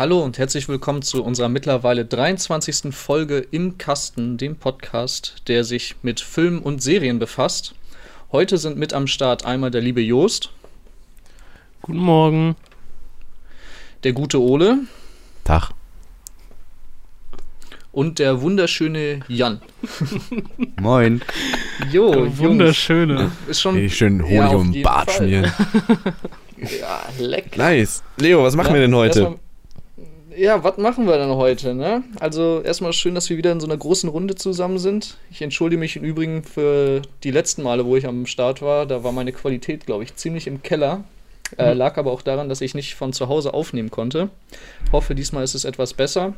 Hallo und herzlich willkommen zu unserer mittlerweile 23. Folge im Kasten, dem Podcast, der sich mit Filmen und Serien befasst. Heute sind mit am Start einmal der liebe Joost. Guten Morgen. Der gute Ole. Tag. Und der wunderschöne Jan. Moin. Jo, Der wunderschöne. Jungs, ist schon. Ich schön Honig Ja, um jeden Bart Fall. schmieren. Ja, leck. Nice. Leo, was machen Ja, wir denn heute? Ja, was machen wir denn heute, ne? Also erstmal schön, dass wir wieder in so einer großen Runde zusammen sind. Ich entschuldige mich im Übrigen für die letzten Male, wo ich am Start war. Da war meine Qualität, glaube ich, ziemlich im Keller. Äh, lag aber auch daran, dass ich nicht von zu Hause aufnehmen konnte. Hoffe, diesmal ist es etwas besser.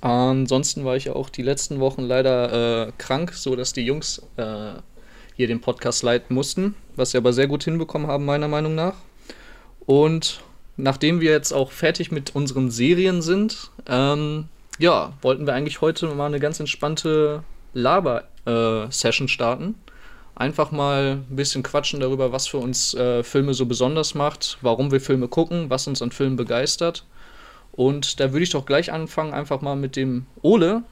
Ansonsten war ich ja auch die letzten Wochen leider äh, krank, so dass die Jungs äh, hier den Podcast leiten mussten, was sie aber sehr gut hinbekommen haben, meiner Meinung nach. Und nachdem wir jetzt auch fertig mit unseren Serien sind, ähm, ja, wollten wir eigentlich heute mal eine ganz entspannte Laber-Session starten. Einfach mal ein bisschen quatschen darüber, was für uns äh, Filme so besonders macht, warum wir Filme gucken, was uns an Filmen begeistert. Und da würde ich doch gleich anfangen, einfach mal mit dem Ole,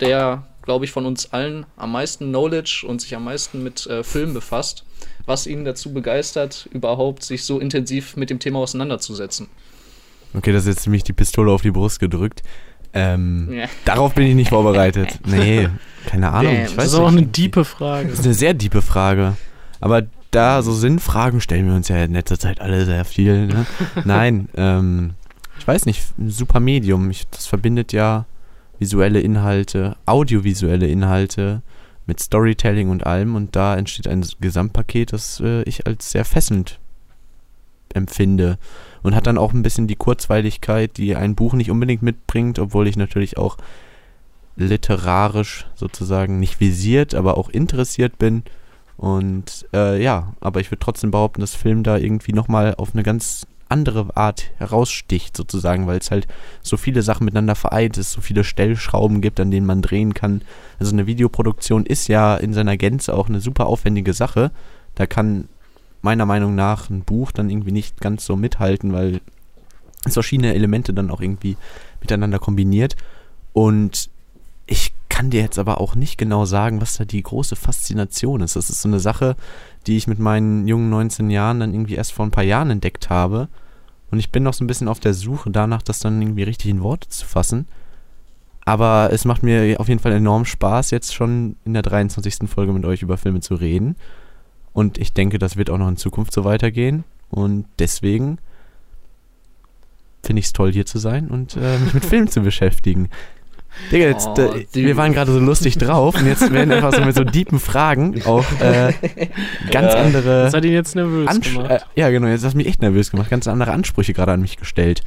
der, glaube ich, von uns allen am meisten Knowledge und sich am meisten mit äh, Filmen befasst, was ihn dazu begeistert, überhaupt sich so intensiv mit dem Thema auseinanderzusetzen. Okay, das ist jetzt ziemlich die Pistole auf die Brust gedrückt. Ähm, Ja. Darauf bin ich nicht vorbereitet. Nee, keine Ahnung. Damn. Ich Das weiß ist auch nicht. eine diepe Frage. Das ist eine sehr diepe Frage. Aber da so Sinnfragen stellen wir uns ja in letzter Zeit alle sehr viel. Ne? Nein, ähm, ich weiß nicht, ein super Medium. Ich, das verbindet ja visuelle Inhalte, audiovisuelle Inhalte mit Storytelling und allem. Und da entsteht ein Gesamtpaket, das äh, ich als sehr fesselnd empfinde. Und hat dann auch ein bisschen die Kurzweiligkeit, die ein Buch nicht unbedingt mitbringt, obwohl ich natürlich auch literarisch sozusagen nicht visiert, aber auch interessiert bin. Und äh, ja, aber ich würde trotzdem behaupten, dass Film da irgendwie nochmal auf eine ganz andere Art heraussticht, sozusagen, weil es halt so viele Sachen miteinander vereint, es so viele Stellschrauben gibt, an denen man drehen kann. Also eine Videoproduktion ist ja in seiner Gänze auch eine super aufwendige Sache. Da kann meiner Meinung nach ein Buch dann irgendwie nicht ganz so mithalten, weil es verschiedene Elemente dann auch irgendwie miteinander kombiniert. Und ich kann dir jetzt aber auch nicht genau sagen, was da die große Faszination ist. Das ist so eine Sache, die ich mit meinen jungen 19 Jahren dann irgendwie erst vor ein paar Jahren entdeckt habe. Und ich bin noch so ein bisschen auf der Suche danach, das dann irgendwie richtig in Worte zu fassen. Aber es macht mir auf jeden Fall enorm Spaß, jetzt schon in der 23. Folge mit euch über Filme zu reden. Und ich denke, das wird auch noch in Zukunft so weitergehen. Und deswegen finde ich es toll, hier zu sein und äh, mich mit Filmen zu beschäftigen. Digga, jetzt, Oh, äh, wir waren gerade so lustig drauf und jetzt werden einfach so mit so deepen Fragen auch äh, ganz Ja. andere. Das hat ihn jetzt nervös Ansch gemacht. äh, ja, genau, jetzt hast du mich echt nervös gemacht. Ganz andere Ansprüche gerade an mich gestellt.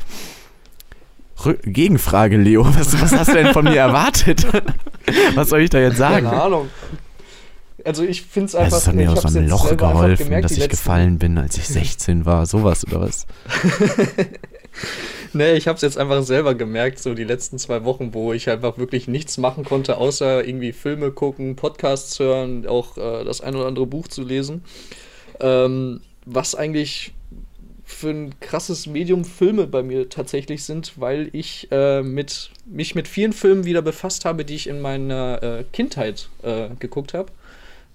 Rü Gegenfrage, Leo. Was, was hast du denn von mir erwartet? was soll ich da jetzt sagen? Keine Ahnung. Also ich finde es einfach, Es hat mir aus so einem Loch geholfen, gemerkt, dass ich letzten- gefallen bin, als ich 16 war. Sowas oder was? Nee, ich habe es jetzt einfach selber gemerkt, so die letzten zwei Wochen, wo ich einfach wirklich nichts machen konnte, außer irgendwie Filme gucken, Podcasts hören, auch äh, das ein oder andere Buch zu lesen. Ähm, was eigentlich für ein krasses Medium Filme bei mir tatsächlich sind, weil ich äh, mit, mich mit vielen Filmen wieder befasst habe, die ich in meiner äh, Kindheit äh, geguckt habe.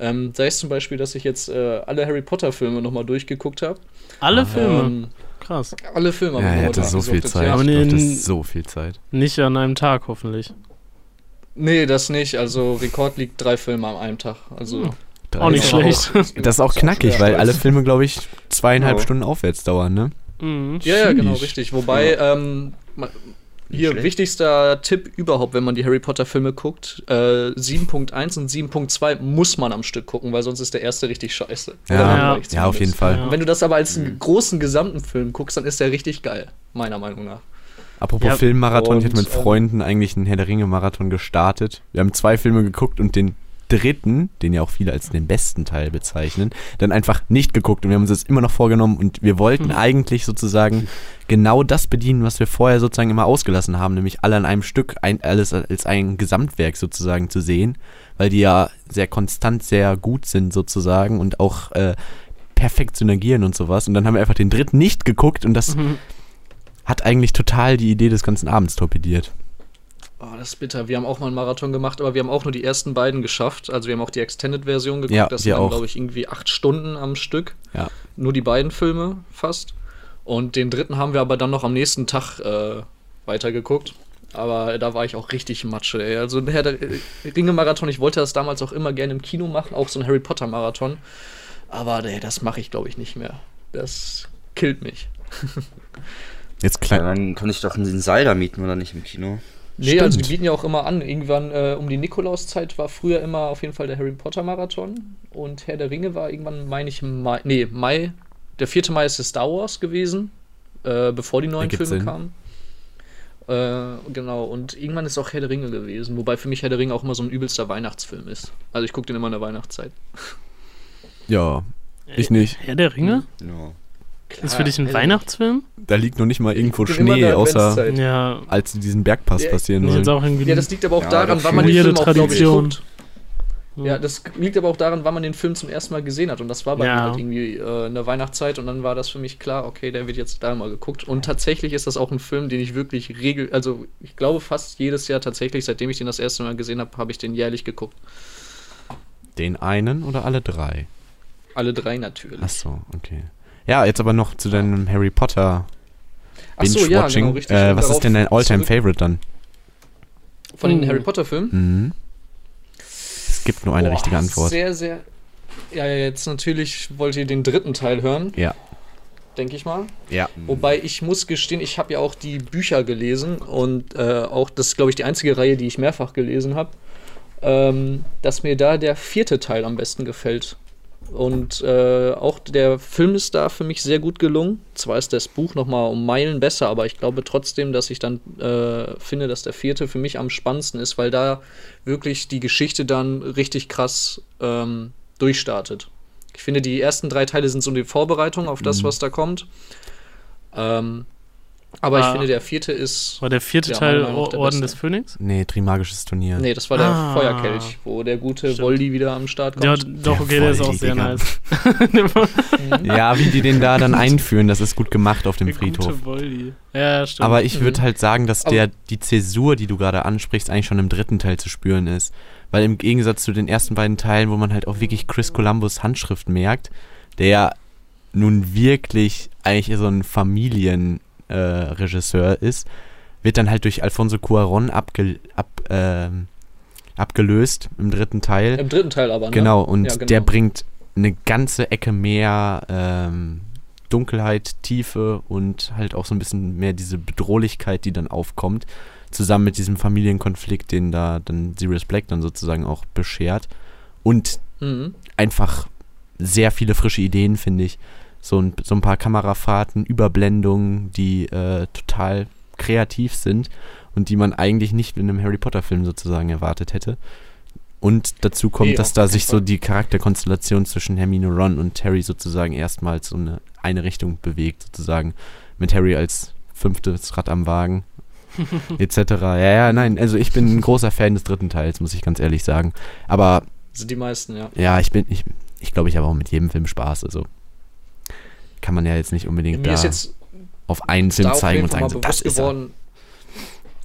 Ähm, sei es zum Beispiel, dass ich jetzt äh, alle Harry Potter Filme nochmal durchgeguckt habe. Alle Filme. Ähm, Krass. alle Filme Ja, er nochmal so viel Zeit. ja. Aber nee, so viel Zeit. Nicht an einem Tag, hoffentlich. Nee, das nicht. Also Rekord liegt drei Filme an einem Tag. Also Hm. Auch nicht schlecht. Das ist auch knackig, weil alle Filme, glaube ich, zweieinhalb Ja. Stunden aufwärts dauern, ne? Mhm. Ja, ja, genau, richtig. Wobei, ähm, hier, schlecht. wichtigster Tipp überhaupt, wenn man die Harry Potter Filme guckt, äh, 7.1 und 7.2 muss man am Stück gucken, weil sonst ist der erste richtig scheiße. Ja, Ja. Ja, auf jeden. Fall. Ja. Und wenn du das aber als einen großen gesamten Film guckst, dann ist der richtig geil, meiner Meinung nach. Apropos Ja, Filmmarathon, ich hatte mit ähm, Freunden eigentlich einen Herr der Ringe-Marathon gestartet. Wir haben zwei Filme geguckt und den dritten, den ja auch viele als den besten Teil bezeichnen, dann einfach nicht geguckt und wir haben uns das immer noch vorgenommen und wir wollten Hm. eigentlich sozusagen genau das bedienen, was wir vorher sozusagen immer ausgelassen haben, nämlich alle an einem Stück, ein, alles als ein Gesamtwerk sozusagen zu sehen, weil die ja sehr konstant sehr gut sind sozusagen und auch äh, perfekt synergieren und sowas und dann haben wir einfach den dritten nicht geguckt und das Mhm. hat eigentlich total die Idee des ganzen Abends torpediert. Oh, das ist bitter. Wir haben auch mal einen Marathon gemacht, aber wir haben auch nur die ersten beiden geschafft. Also wir haben auch die Extended-Version geguckt. Ja, das waren, glaube ich, irgendwie acht Stunden am Stück. Ja. Nur die beiden Filme fast. Und den dritten haben wir aber dann noch am nächsten Tag äh, weitergeguckt. Aber da war ich auch richtig Matsche. Ey. Also der der äh, Ringe-Marathon, ich wollte das damals auch immer gerne im Kino machen, auch so ein Harry Potter-Marathon. Aber ey, das mache ich, glaube ich, nicht mehr. Das killt mich. Jetzt Ja, klein. dann konnte ich doch den Seil da mieten oder nicht im Kino. Nee, Stimmt. also die bieten ja auch immer an. Irgendwann äh, um die Nikolauszeit war früher immer auf jeden Fall der Harry Potter Marathon. Und Herr der Ringe war irgendwann, meine ich, Mai. Nee, Mai. Der 4. Mai ist der Star Wars gewesen, äh, bevor die neuen Filme Sinn. kamen. Äh, genau, und irgendwann ist auch Herr der Ringe gewesen, wobei für mich Herr der Ringe auch immer so ein übelster Weihnachtsfilm ist. Also ich gucke den immer in der Weihnachtszeit. Ja, ich nicht. Herr der Ringe? Ja. Ist für dich ein Herr der Ringe. Weihnachtsfim? Da liegt noch nicht mal irgendwo Schnee, außer. Ja. als sie diesen Bergpass Ja, passieren wollen. auch. Ja, das liegt aber auch Ja, daran, wann man den Film auch, glaube ich, Tradition. Ja, das liegt aber auch daran, wann man den Film zum ersten Mal gesehen hat. Und das war bei Ja. mir halt irgendwie äh, in der Weihnachtszeit. Und dann war das für mich klar, okay, der wird jetzt da mal geguckt. Und tatsächlich ist das auch ein Film, den ich wirklich regel, also ich glaube fast jedes Jahr tatsächlich, seitdem ich den das erste Mal gesehen habe, habe ich den jährlich geguckt. Den einen oder alle drei? Alle drei natürlich. Ach so, okay. Ja, jetzt aber noch zu deinem Harry Potter Ach so, ja, Binge-Watching. genau, richtig. äh, was ist denn dein All-Time-Favorite dann? Von den Oh. Harry Potter Filmen? Mhm. Es gibt nur eine Boah, richtige Antwort. Sehr, sehr. Ja, ja, jetzt natürlich wollt ihr den dritten Teil hören, Ja. denke ich mal. Ja. Wobei ich muss gestehen, ich habe ja auch die Bücher gelesen und äh, auch, das ist glaube ich die einzige Reihe, die ich mehrfach gelesen habe, ähm, dass mir da der vierte Teil am besten gefällt. Und äh, auch der Film ist da für mich sehr gut gelungen. Zwar ist das Buch noch mal um Meilen besser, aber ich glaube trotzdem, dass ich dann äh, finde, dass der vierte für mich am spannendsten ist, weil da wirklich die Geschichte dann richtig krass ähm, durchstartet. Ich finde, die ersten drei Teile sind so die Vorbereitung auf das, Mhm. was da kommt. Ähm, aber ich Ah. finde, der vierte ist. War der vierte Ja, Teil der Orden beste. des Phönix? Nee, Trimagisches Turnier. Nee, das war der Ah. Feuerkelch, wo der gute Stimmt. Voldy wieder am Start Ja, kommt. doch, okay, der ist auch Voldi, sehr Digga. nice. Ja, wie die den da dann einführen, das ist gut gemacht auf dem Der Friedhof. gute Voldi. Ja, stimmt. Aber ich würde Mhm. halt sagen, dass der, die Zäsur, die du gerade ansprichst, eigentlich schon im dritten Teil zu spüren ist. Weil im Gegensatz zu den ersten beiden Teilen, wo man halt auch wirklich Chris Columbus Handschrift merkt, der ja nun wirklich eigentlich so ein Familienregisseur äh, Regisseur ist, wird dann halt durch Alfonso Cuaron abge, ab, ähm, abgelöst im dritten Teil. Im dritten Teil aber, ne? Genau, und Ja, genau. der bringt eine ganze Ecke mehr ähm, Dunkelheit, Tiefe und halt auch so ein bisschen mehr diese Bedrohlichkeit, die dann aufkommt, zusammen mit diesem Familienkonflikt, den da dann Sirius Black dann sozusagen auch beschert. Und Mhm. einfach sehr viele frische Ideen, finde ich. So ein, so ein paar Kamerafahrten, Überblendungen, die äh, total kreativ sind und die man eigentlich nicht in einem Harry Potter-Film sozusagen erwartet hätte. Und dazu kommt, Nee, dass da sich so die Charakterkonstellation zwischen Hermine Ron und Harry sozusagen erstmals so eine, eine Richtung bewegt, sozusagen. Mit Harry als fünftes Rad am Wagen, etc. Ja, ja, nein, also ich bin ein großer Fan des dritten Teils, muss ich ganz ehrlich sagen. Aber Sind die meisten, ja. ja, ich bin, ich, ich glaube, ich habe auch mit jedem Film Spaß. Also kann man ja jetzt nicht unbedingt Mir da auf einen auf zeigen und sagen, so, das ist geworden,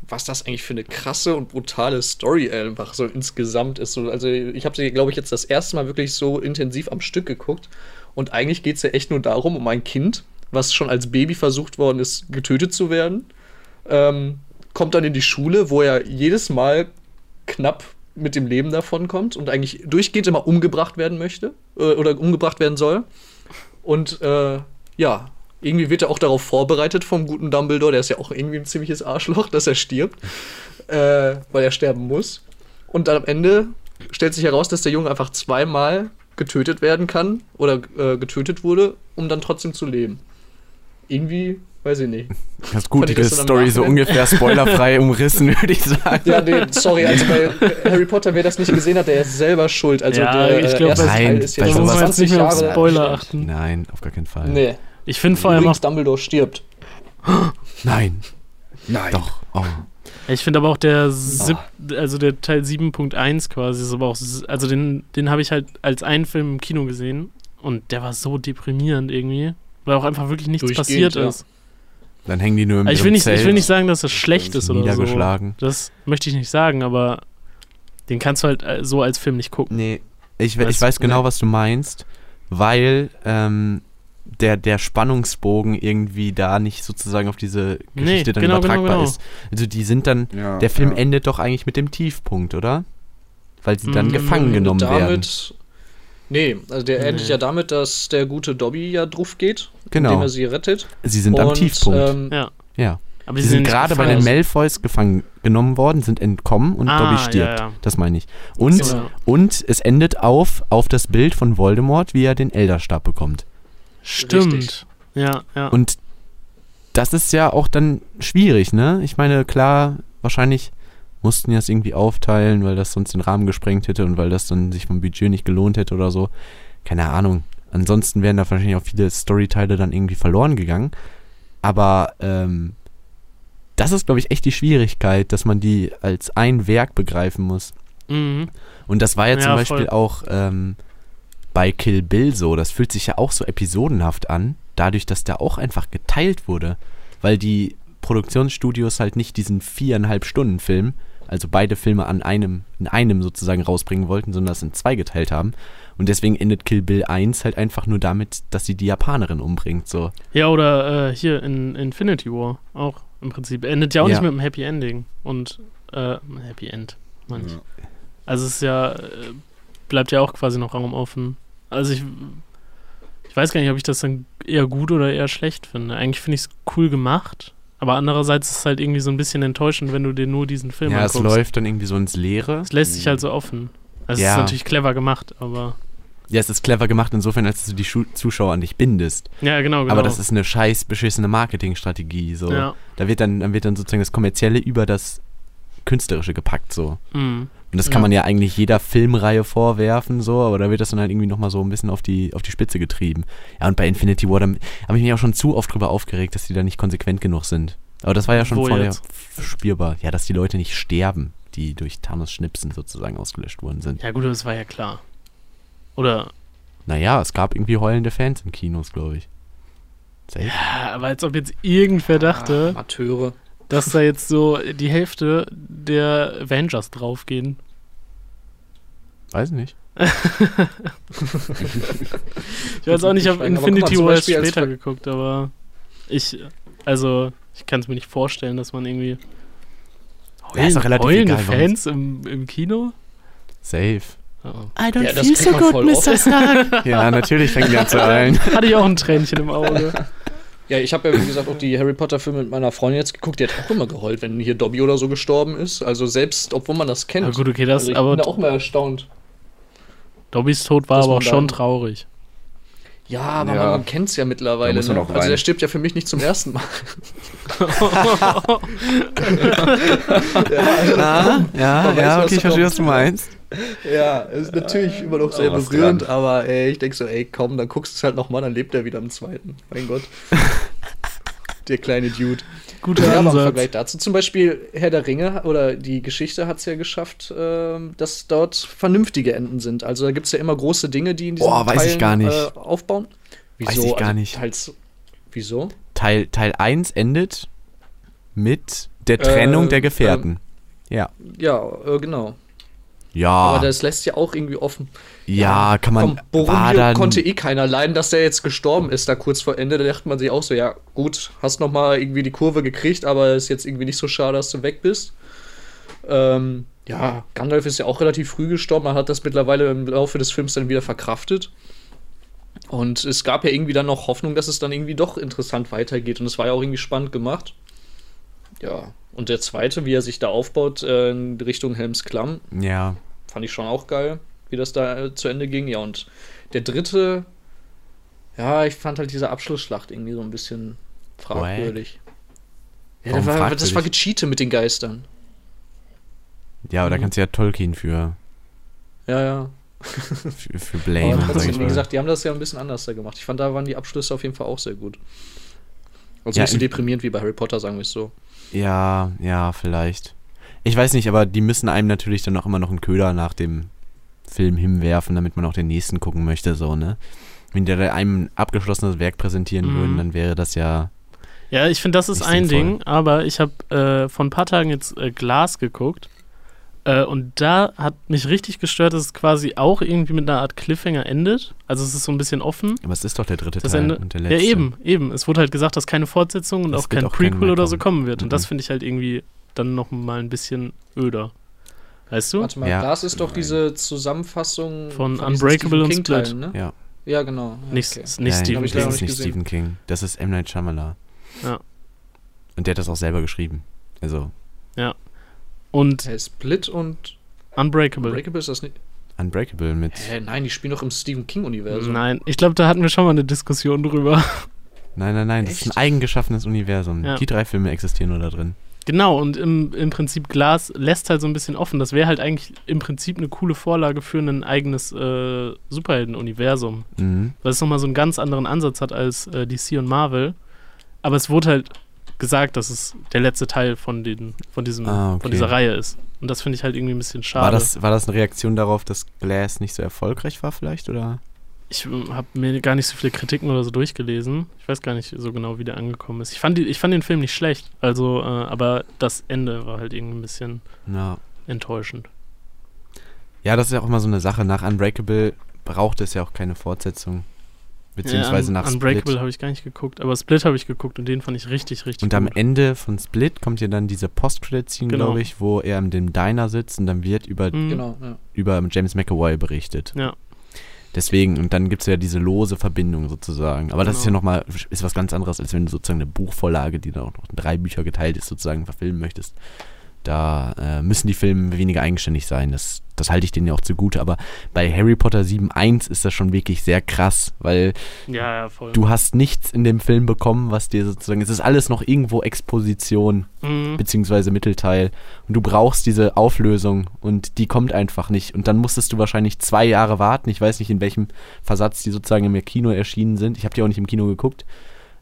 was das eigentlich für eine krasse und brutale Story einfach so insgesamt ist. So, also ich habe sie, glaube ich, jetzt das erste Mal wirklich so intensiv am Stück geguckt. Und eigentlich geht es ja echt nur darum, um ein Kind, was schon als Baby versucht worden ist, getötet zu werden. Ähm, kommt dann in die Schule, wo er jedes Mal knapp mit dem Leben davon kommt und eigentlich durchgehend immer umgebracht werden möchte äh, oder umgebracht werden soll. Und äh, ja, irgendwie wird er auch darauf vorbereitet vom guten Dumbledore, der ist ja auch irgendwie ein ziemliches Arschloch, dass er stirbt, äh, weil er sterben muss. Und dann am Ende stellt sich heraus, dass der Junge einfach zweimal getötet werden kann oder äh, getötet wurde, um dann trotzdem zu leben. Irgendwie, weiß ich nicht. Ganz gut, Fand ich die das Story so ungefähr spoilerfrei umrissen, würde ich sagen. Ja, nee, sorry, also bei Harry Potter, wer das nicht gesehen hat, der ist selber schuld. Also Ja, der ich glaub, erste bei- Teil ist bei jetzt jetzt 20 nicht mehr auf Jahre. Spoiler achten. Nein, auf gar keinen Fall. Nee, Ich finde vor allem auch, Dumbledore stirbt. Nein, Nein. doch. Oh. ich finde aber auch der sieb, also der Teil 7.1 quasi ist aber auch, also den, den habe ich halt als einen Film im Kino gesehen und der war so deprimierend irgendwie, weil auch einfach wirklich nichts passiert ja. ist. Dann hängen die nur im, Also ich, will nicht, ich Zelt, will nicht sagen, dass das schlecht ist oder so. Das möchte ich nicht sagen, aber den kannst du halt äh, so als Film nicht gucken. Nee, ich, ich weiß genau, nee. was du meinst, weil ähm, der, der Spannungsbogen irgendwie da nicht sozusagen auf diese Nee, Geschichte dann genau, genau, übertragbar genau. ist. Also die sind dann, Ja, der Film ja. endet doch eigentlich mit dem Tiefpunkt, oder? Weil sie dann Mhm. gefangen genommen werden. Nee, also der endet Nee. ja damit, dass der gute Dobby ja drauf geht, Genau. indem er sie rettet. Sie sind am Und, Tiefpunkt. Ähm, Ja. ja. Aber Sie sind nicht gerade bei den. Malfoys gefangen genommen worden, sind entkommen und Ah, Dobby ja, stirbt. ja. Das meine ich. Und, Genau. und es endet auf, auf das Bild von Voldemort, wie er den Elderstab bekommt. Stimmt. Richtig. Ja, ja. Und das ist ja auch dann schwierig, ne? Ich meine, klar, wahrscheinlich mussten die das irgendwie aufteilen, weil das sonst den Rahmen gesprengt hätte und weil das dann sich vom Budget nicht gelohnt hätte oder so. Keine Ahnung. Ansonsten wären da wahrscheinlich auch viele Storyteile dann irgendwie verloren gegangen. Aber ähm, das ist, glaube ich, echt die Schwierigkeit, dass man die als ein Werk begreifen muss. mhm. Und das war ja zum Ja, Beispiel voll. auch ähm, bei Kill Bill so. Das fühlt sich ja auch so episodenhaft an, dadurch, dass der auch einfach geteilt wurde. Weil die Produktionsstudios halt nicht diesen viereinhalb Stunden Film, also beide Filme an einem, in einem sozusagen rausbringen wollten, sondern das in zwei geteilt haben. Und deswegen endet Kill Bill 1 halt einfach nur damit, dass sie die Japanerin umbringt. So. Ja, oder äh, hier in Infinity War auch im Prinzip. Endet ja auch Ja. nicht mit einem Happy Ending. Und äh, Happy End, meine ich. Ja. Also es ist ja, äh, bleibt ja auch quasi noch Raum offen. Also ich, ich weiß gar nicht, ob ich das dann eher gut oder eher schlecht finde. Eigentlich finde ich es cool gemacht, aber andererseits ist es halt irgendwie so ein bisschen enttäuschend, wenn du dir nur diesen Film ja, es anguckst. läuft dann irgendwie so ins Leere. Es lässt sich halt so offen. Also es Ja. ist natürlich clever gemacht, aber Ja, es ist clever gemacht insofern, als du die Schu Zuschauer an dich bindest. ja, genau, genau. Aber das ist eine scheiß beschissene Marketingstrategie. So. ja. Da wird dann, dann wird dann sozusagen das Kommerzielle über das Künstlerische gepackt so. Mhm. Und das kann Ja. man ja eigentlich jeder Filmreihe vorwerfen, so, aber da wird das dann halt irgendwie nochmal so ein bisschen auf die, auf die Spitze getrieben. Ja, und bei Infinity War, da habe ich mich auch schon zu oft drüber aufgeregt, dass die da nicht konsequent genug sind. Aber das war ja schon Wo vorher jetzt? spürbar. Ja, dass die Leute nicht sterben, die durch Thanos Schnipsen sozusagen ausgelöscht worden sind. Ja gut, das war ja klar. Oder, Naja, es gab irgendwie heulende Fans in Kinos, glaube ich. Safe. ja, aber als ob jetzt irgendwer dachte, Amateure. Dass da jetzt so die Hälfte der Avengers draufgehen. Weiß nicht. Ich weiß auch nicht, ich habe mal, Infinity War erst später geguckt, aber ich, also, ich kann es mir nicht vorstellen, dass man irgendwie Ja, ist doch relativ heulende egal, Fans im, im Kino? Safe. Oh. I don't Ja, kriegt man voll oft. Stark. Ja, natürlich fängt die an zu heulen. Hatte ich auch ein Tränchen im Auge. Ja, ich habe ja, wie gesagt, auch die Harry Potter-Filme mit meiner Freundin jetzt geguckt. Die hat auch immer geheult, wenn hier Dobby oder so gestorben ist. Also selbst, obwohl man das kennt. Aber gut, okay, das, also ich aber bin da auch mal erstaunt. Dobbys Tod war aber auch schon traurig. Ja, aber Ja. man, man kennt es ja mittlerweile. Ne? Also der stirbt ja für mich nicht zum ersten Mal. Ah, ja, Man weiß, ja, was okay, ich verstehe, was du meinst. Ja, ist natürlich immer noch sehr Aber was berührend, dran. aber ey, ich denke so, ey, komm, dann guckst du es halt nochmal, dann lebt er wieder im zweiten. Mein Gott. Der kleine Dude. Guter Ja, aber im Ansatz. Vergleich dazu zum Beispiel Herr der Ringe oder die Geschichte hat es ja geschafft, ähm, dass dort vernünftige Enden sind. Also da gibt es ja immer große Dinge, die in diesen Boah, weiß ich Teilen, gar nicht. Äh, aufbauen. Wieso? Weiß ich gar Also nicht. Teils, wieso? Teil, Teil 1 endet mit der Trennung Äh, der Gefährten. ja. Ja, äh, genau. Ja, Aber das lässt ja auch irgendwie offen. ja, kann man. Komm, Boromir konnte eh keiner leiden, dass der jetzt gestorben ist, da kurz vor Ende. Da dachte man sich auch so, ja, gut, hast noch mal irgendwie die Kurve gekriegt, aber ist jetzt irgendwie nicht so schade, dass du weg bist. Ähm, ja, Gandalf ist ja auch relativ früh gestorben. Man hat das mittlerweile im Laufe des Films dann wieder verkraftet. Und es gab ja irgendwie dann noch Hoffnung, dass es dann irgendwie doch interessant weitergeht. Und es war ja auch irgendwie spannend gemacht. Ja, und der zweite, wie er sich da aufbaut äh, in Richtung Helms Klamm, Ja, fand ich schon auch geil, wie das da äh, zu Ende ging. Ja, und der dritte, ja, ich fand halt diese Abschlussschlacht irgendwie so ein bisschen fragwürdig. Ja, Warum das war, das fragwürdig? war gecheatet mit den Geistern. ja, aber da Mhm. kannst du ja Tolkien für, Ja, ja. für, für Aber blamen, sag trotzdem, ich wie gesagt, die haben das ja ein bisschen anders da gemacht. Ich fand, da waren die Abschlüsse auf jeden Fall auch sehr gut. Also Ja, nicht so deprimierend wie bei Harry Potter, sagen wir es so. Ja, ja, vielleicht. Ich weiß nicht, aber die müssen einem natürlich dann auch immer noch einen Köder nach dem Film hinwerfen, damit man auch den nächsten gucken möchte, so, ne? Wenn die da einem ein abgeschlossenes Werk präsentieren Mhm. würden, dann wäre das ja. Ja, ich finde, das ist ein sinnvoll. Ding, aber ich habe äh, vor ein paar Tagen jetzt äh, Glas geguckt äh, und da hat mich richtig gestört, dass es quasi auch irgendwie mit einer Art Cliffhanger endet. Also es ist so ein bisschen offen. Aber es ist doch der dritte Das Teil Ende, und der ja, letzte. eben, eben. Es wurde halt gesagt, dass keine Fortsetzung und Es auch kein auch Prequel oder so kommen. wird. Und das Mhm. finde ich halt irgendwie dann noch mal ein bisschen öder. Weißt du? Warte mal, Ja. das ist doch Nein. diese Zusammenfassung Von diesen Unbreakable Stephen und King Split. Teilen, ne? Ja. Ja, genau. Ja, Nicht, okay. nicht Nein, Stephen das King. ist nicht. Stephen King. Das ist M. Night Shyamalan. Ja. Und der hat das auch selber geschrieben. Also Und Hey, Split und Unbreakable. Unbreakable ist das nicht. Unbreakable mit. Hä, nein, die spielen doch im Stephen King-Universum. Nein, ich glaube, da hatten wir schon mal eine Diskussion drüber. Nein, nein, nein, das ist ein Echt? eigengeschaffenes Universum. Ja. Die drei Filme existieren nur da drin. Genau, und im, im Prinzip Glas lässt halt so ein bisschen offen. Das wäre halt eigentlich im Prinzip eine coole Vorlage für ein eigenes äh, Superhelden-Universum. Mhm. Weil es nochmal so einen ganz anderen Ansatz hat als äh, DC und Marvel. Aber es wurde halt gesagt, dass es der letzte Teil von, den, von, diesem, Ah, okay. von dieser Reihe ist. Und das finde ich halt irgendwie ein bisschen schade. War das, war das eine Reaktion darauf, dass Glass nicht so erfolgreich war, vielleicht? Oder? Ich habe mir gar nicht so viele Kritiken oder so durchgelesen. Ich weiß gar nicht so genau, wie der angekommen ist. Ich fand, die, ich fand den Film nicht schlecht. Also, äh, aber das Ende war halt irgendwie ein bisschen Ja. enttäuschend. ja, das ist ja auch immer so eine Sache. Nach Unbreakable braucht es ja auch keine Fortsetzung. Beziehungsweise ja, nach Un Unbreakable Split. habe ich gar nicht geguckt, aber Split habe ich geguckt und den fand ich richtig, richtig Und am gut. Ende von Split kommt ja dann diese Post-Credit-Scene, Genau. glaube ich, wo er in dem Diner sitzt und dann wird über, Mhm. Genau, ja. über James McAvoy berichtet. Ja. Deswegen, und dann gibt es ja diese lose Verbindung sozusagen. Aber das ist ja Genau. nochmal, ist was ganz anderes, als wenn du sozusagen eine Buchvorlage, die dann auch noch in drei Bücher geteilt ist, sozusagen verfilmen möchtest. Da äh, müssen die Filme weniger eigenständig sein. Das, das halte ich denen ja auch zugute. Aber bei Harry Potter 7.1 ist das schon wirklich sehr krass, weil Ja, ja, voll. du hast nichts in dem Film bekommen, was dir sozusagen, es ist alles noch irgendwo Exposition Mhm. beziehungsweise Mittelteil. Und du brauchst diese Auflösung und die kommt einfach nicht. Und dann musstest du wahrscheinlich zwei Jahre warten. Ich weiß nicht, in welchem Versatz die sozusagen im Kino erschienen sind. Ich habe die auch nicht im Kino geguckt.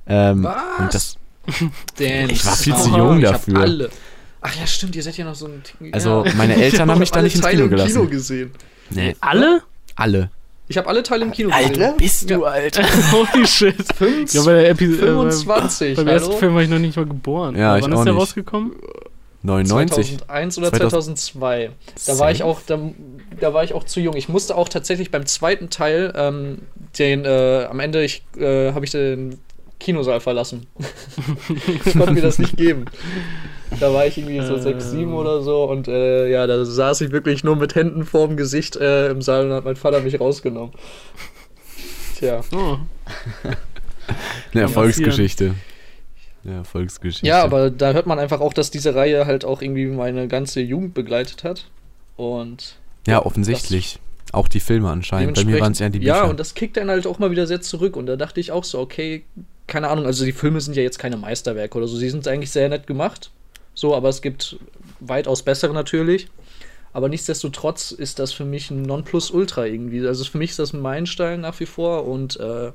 Ähm, Was? Und das, Denn Ich war viel zu jung ich hab dafür. Ach ja, stimmt, ihr seid ja noch so ein. also ja. meine Eltern haben mich da nicht ins Kino Teile im Kino gelassen. gesehen. Nee, Alle? alle. Ich habe alle Teile im Kino gesehen. bist du alt? Holy shit. Fünf, Ja, bei der Episode. 25, Äh, beim, beim ersten? Film war ich noch nicht mal geboren. Ja, ich Wann auch ist der nicht. rausgekommen? 99. 2001 oder 2000 2002. Da war ich auch, da, da war ich auch zu jung. Ich musste auch tatsächlich beim zweiten Teil, ähm, den, äh, am Ende ich, äh, habe ich den Kinosaal verlassen. ich konnte mir das nicht geben. Da war ich irgendwie so Ähm. 6, 7 oder so und äh, ja, da saß ich wirklich nur mit Händen vorm Gesicht äh, im Saal und hat mein Vater mich rausgenommen. Tja. Oh. Eine Erfolgsgeschichte. Eine Erfolgsgeschichte. Ja, aber da hört man einfach auch, dass diese Reihe halt auch irgendwie meine ganze Jugend begleitet hat. Und Ja, offensichtlich. Auch die Filme anscheinend. Bei mir waren es eher die Bücher. Ja, und das kickt dann halt auch mal wieder sehr zurück. Und da dachte ich auch so, okay, keine Ahnung, also die Filme sind ja jetzt keine Meisterwerke oder so. Sie sind eigentlich sehr nett gemacht. So, aber es gibt weitaus bessere natürlich. Aber nichtsdestotrotz ist das für mich ein Nonplusultra irgendwie. Also für mich ist das ein Meilenstein nach wie vor und äh,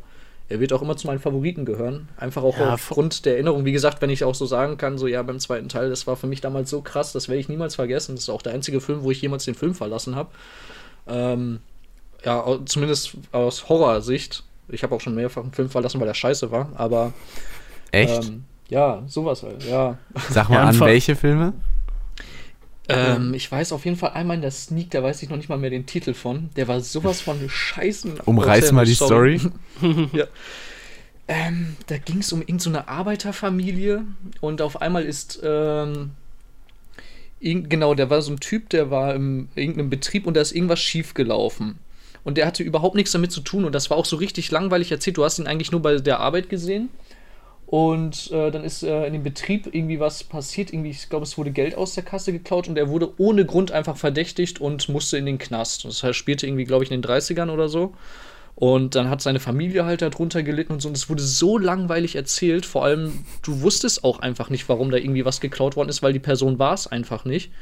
er wird auch immer zu meinen Favoriten gehören. Einfach auch Ja, aufgrund der Erinnerung. Wie gesagt, wenn ich auch so sagen kann, so ja, beim zweiten Teil, das war für mich damals so krass, das werde ich niemals vergessen. Das ist auch der einzige Film, wo ich jemals den Film verlassen habe. Ähm, ja, zumindest aus Horrorsicht. Ich habe auch schon mehrfach einen Film verlassen, weil er scheiße war, aber Echt? ähm, ja, sowas halt, ja. Sag mal Ja, an, welche Filme? Ähm, ich weiß auf jeden Fall einmal in der Sneak, da weiß ich noch nicht mal mehr den Titel von. Der war sowas von scheißen. Umreiß mal die Story. ja. Ähm, da ging es um irgendeine so Arbeiterfamilie und auf einmal ist, ähm, genau, der war so ein Typ, der war im irgendeinem Betrieb und da ist irgendwas schief gelaufen. Und der hatte überhaupt nichts damit zu tun und das war auch so richtig langweilig erzählt. Du hast ihn eigentlich nur bei der Arbeit gesehen. Und äh, dann ist äh, in dem Betrieb irgendwie was passiert. Irgendwie, ich glaube, es wurde Geld aus der Kasse geklaut und er wurde ohne Grund einfach verdächtigt und musste in den Knast. Das heißt, spielte irgendwie, glaube ich, in den 30ern oder so. Und dann hat seine Familie halt darunter gelitten und so. Und es wurde so langweilig erzählt. Vor allem, du wusstest auch einfach nicht, warum da irgendwie was geklaut worden ist, weil die Person war es einfach nicht.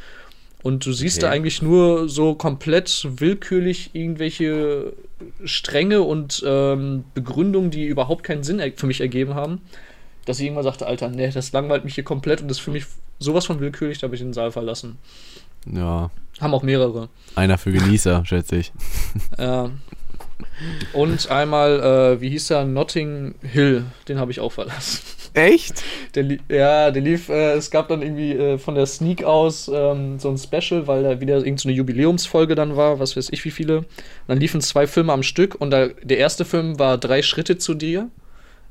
Und du siehst Okay. da eigentlich nur so komplett willkürlich irgendwelche Stränge und ähm, Begründungen, die überhaupt keinen Sinn für mich ergeben haben. Dass ich irgendwann sagte, Alter, nee, das langweilt mich hier komplett und ist für mich sowas von willkürlich, da habe ich den Saal verlassen. Ja, Haben auch mehrere. einer für Genießer, schätze ich. Äh, Und einmal, äh, wie hieß der? Notting Hill. Den habe ich auch verlassen. Echt? Der ja, der lief, äh, es gab dann irgendwie äh, von der Sneak aus ähm, so ein Special, weil da wieder irgendeine so eine Jubiläumsfolge dann war, was weiß ich wie viele. Und dann liefen zwei Filme am Stück und da, der erste Film war Drei Schritte zu dir.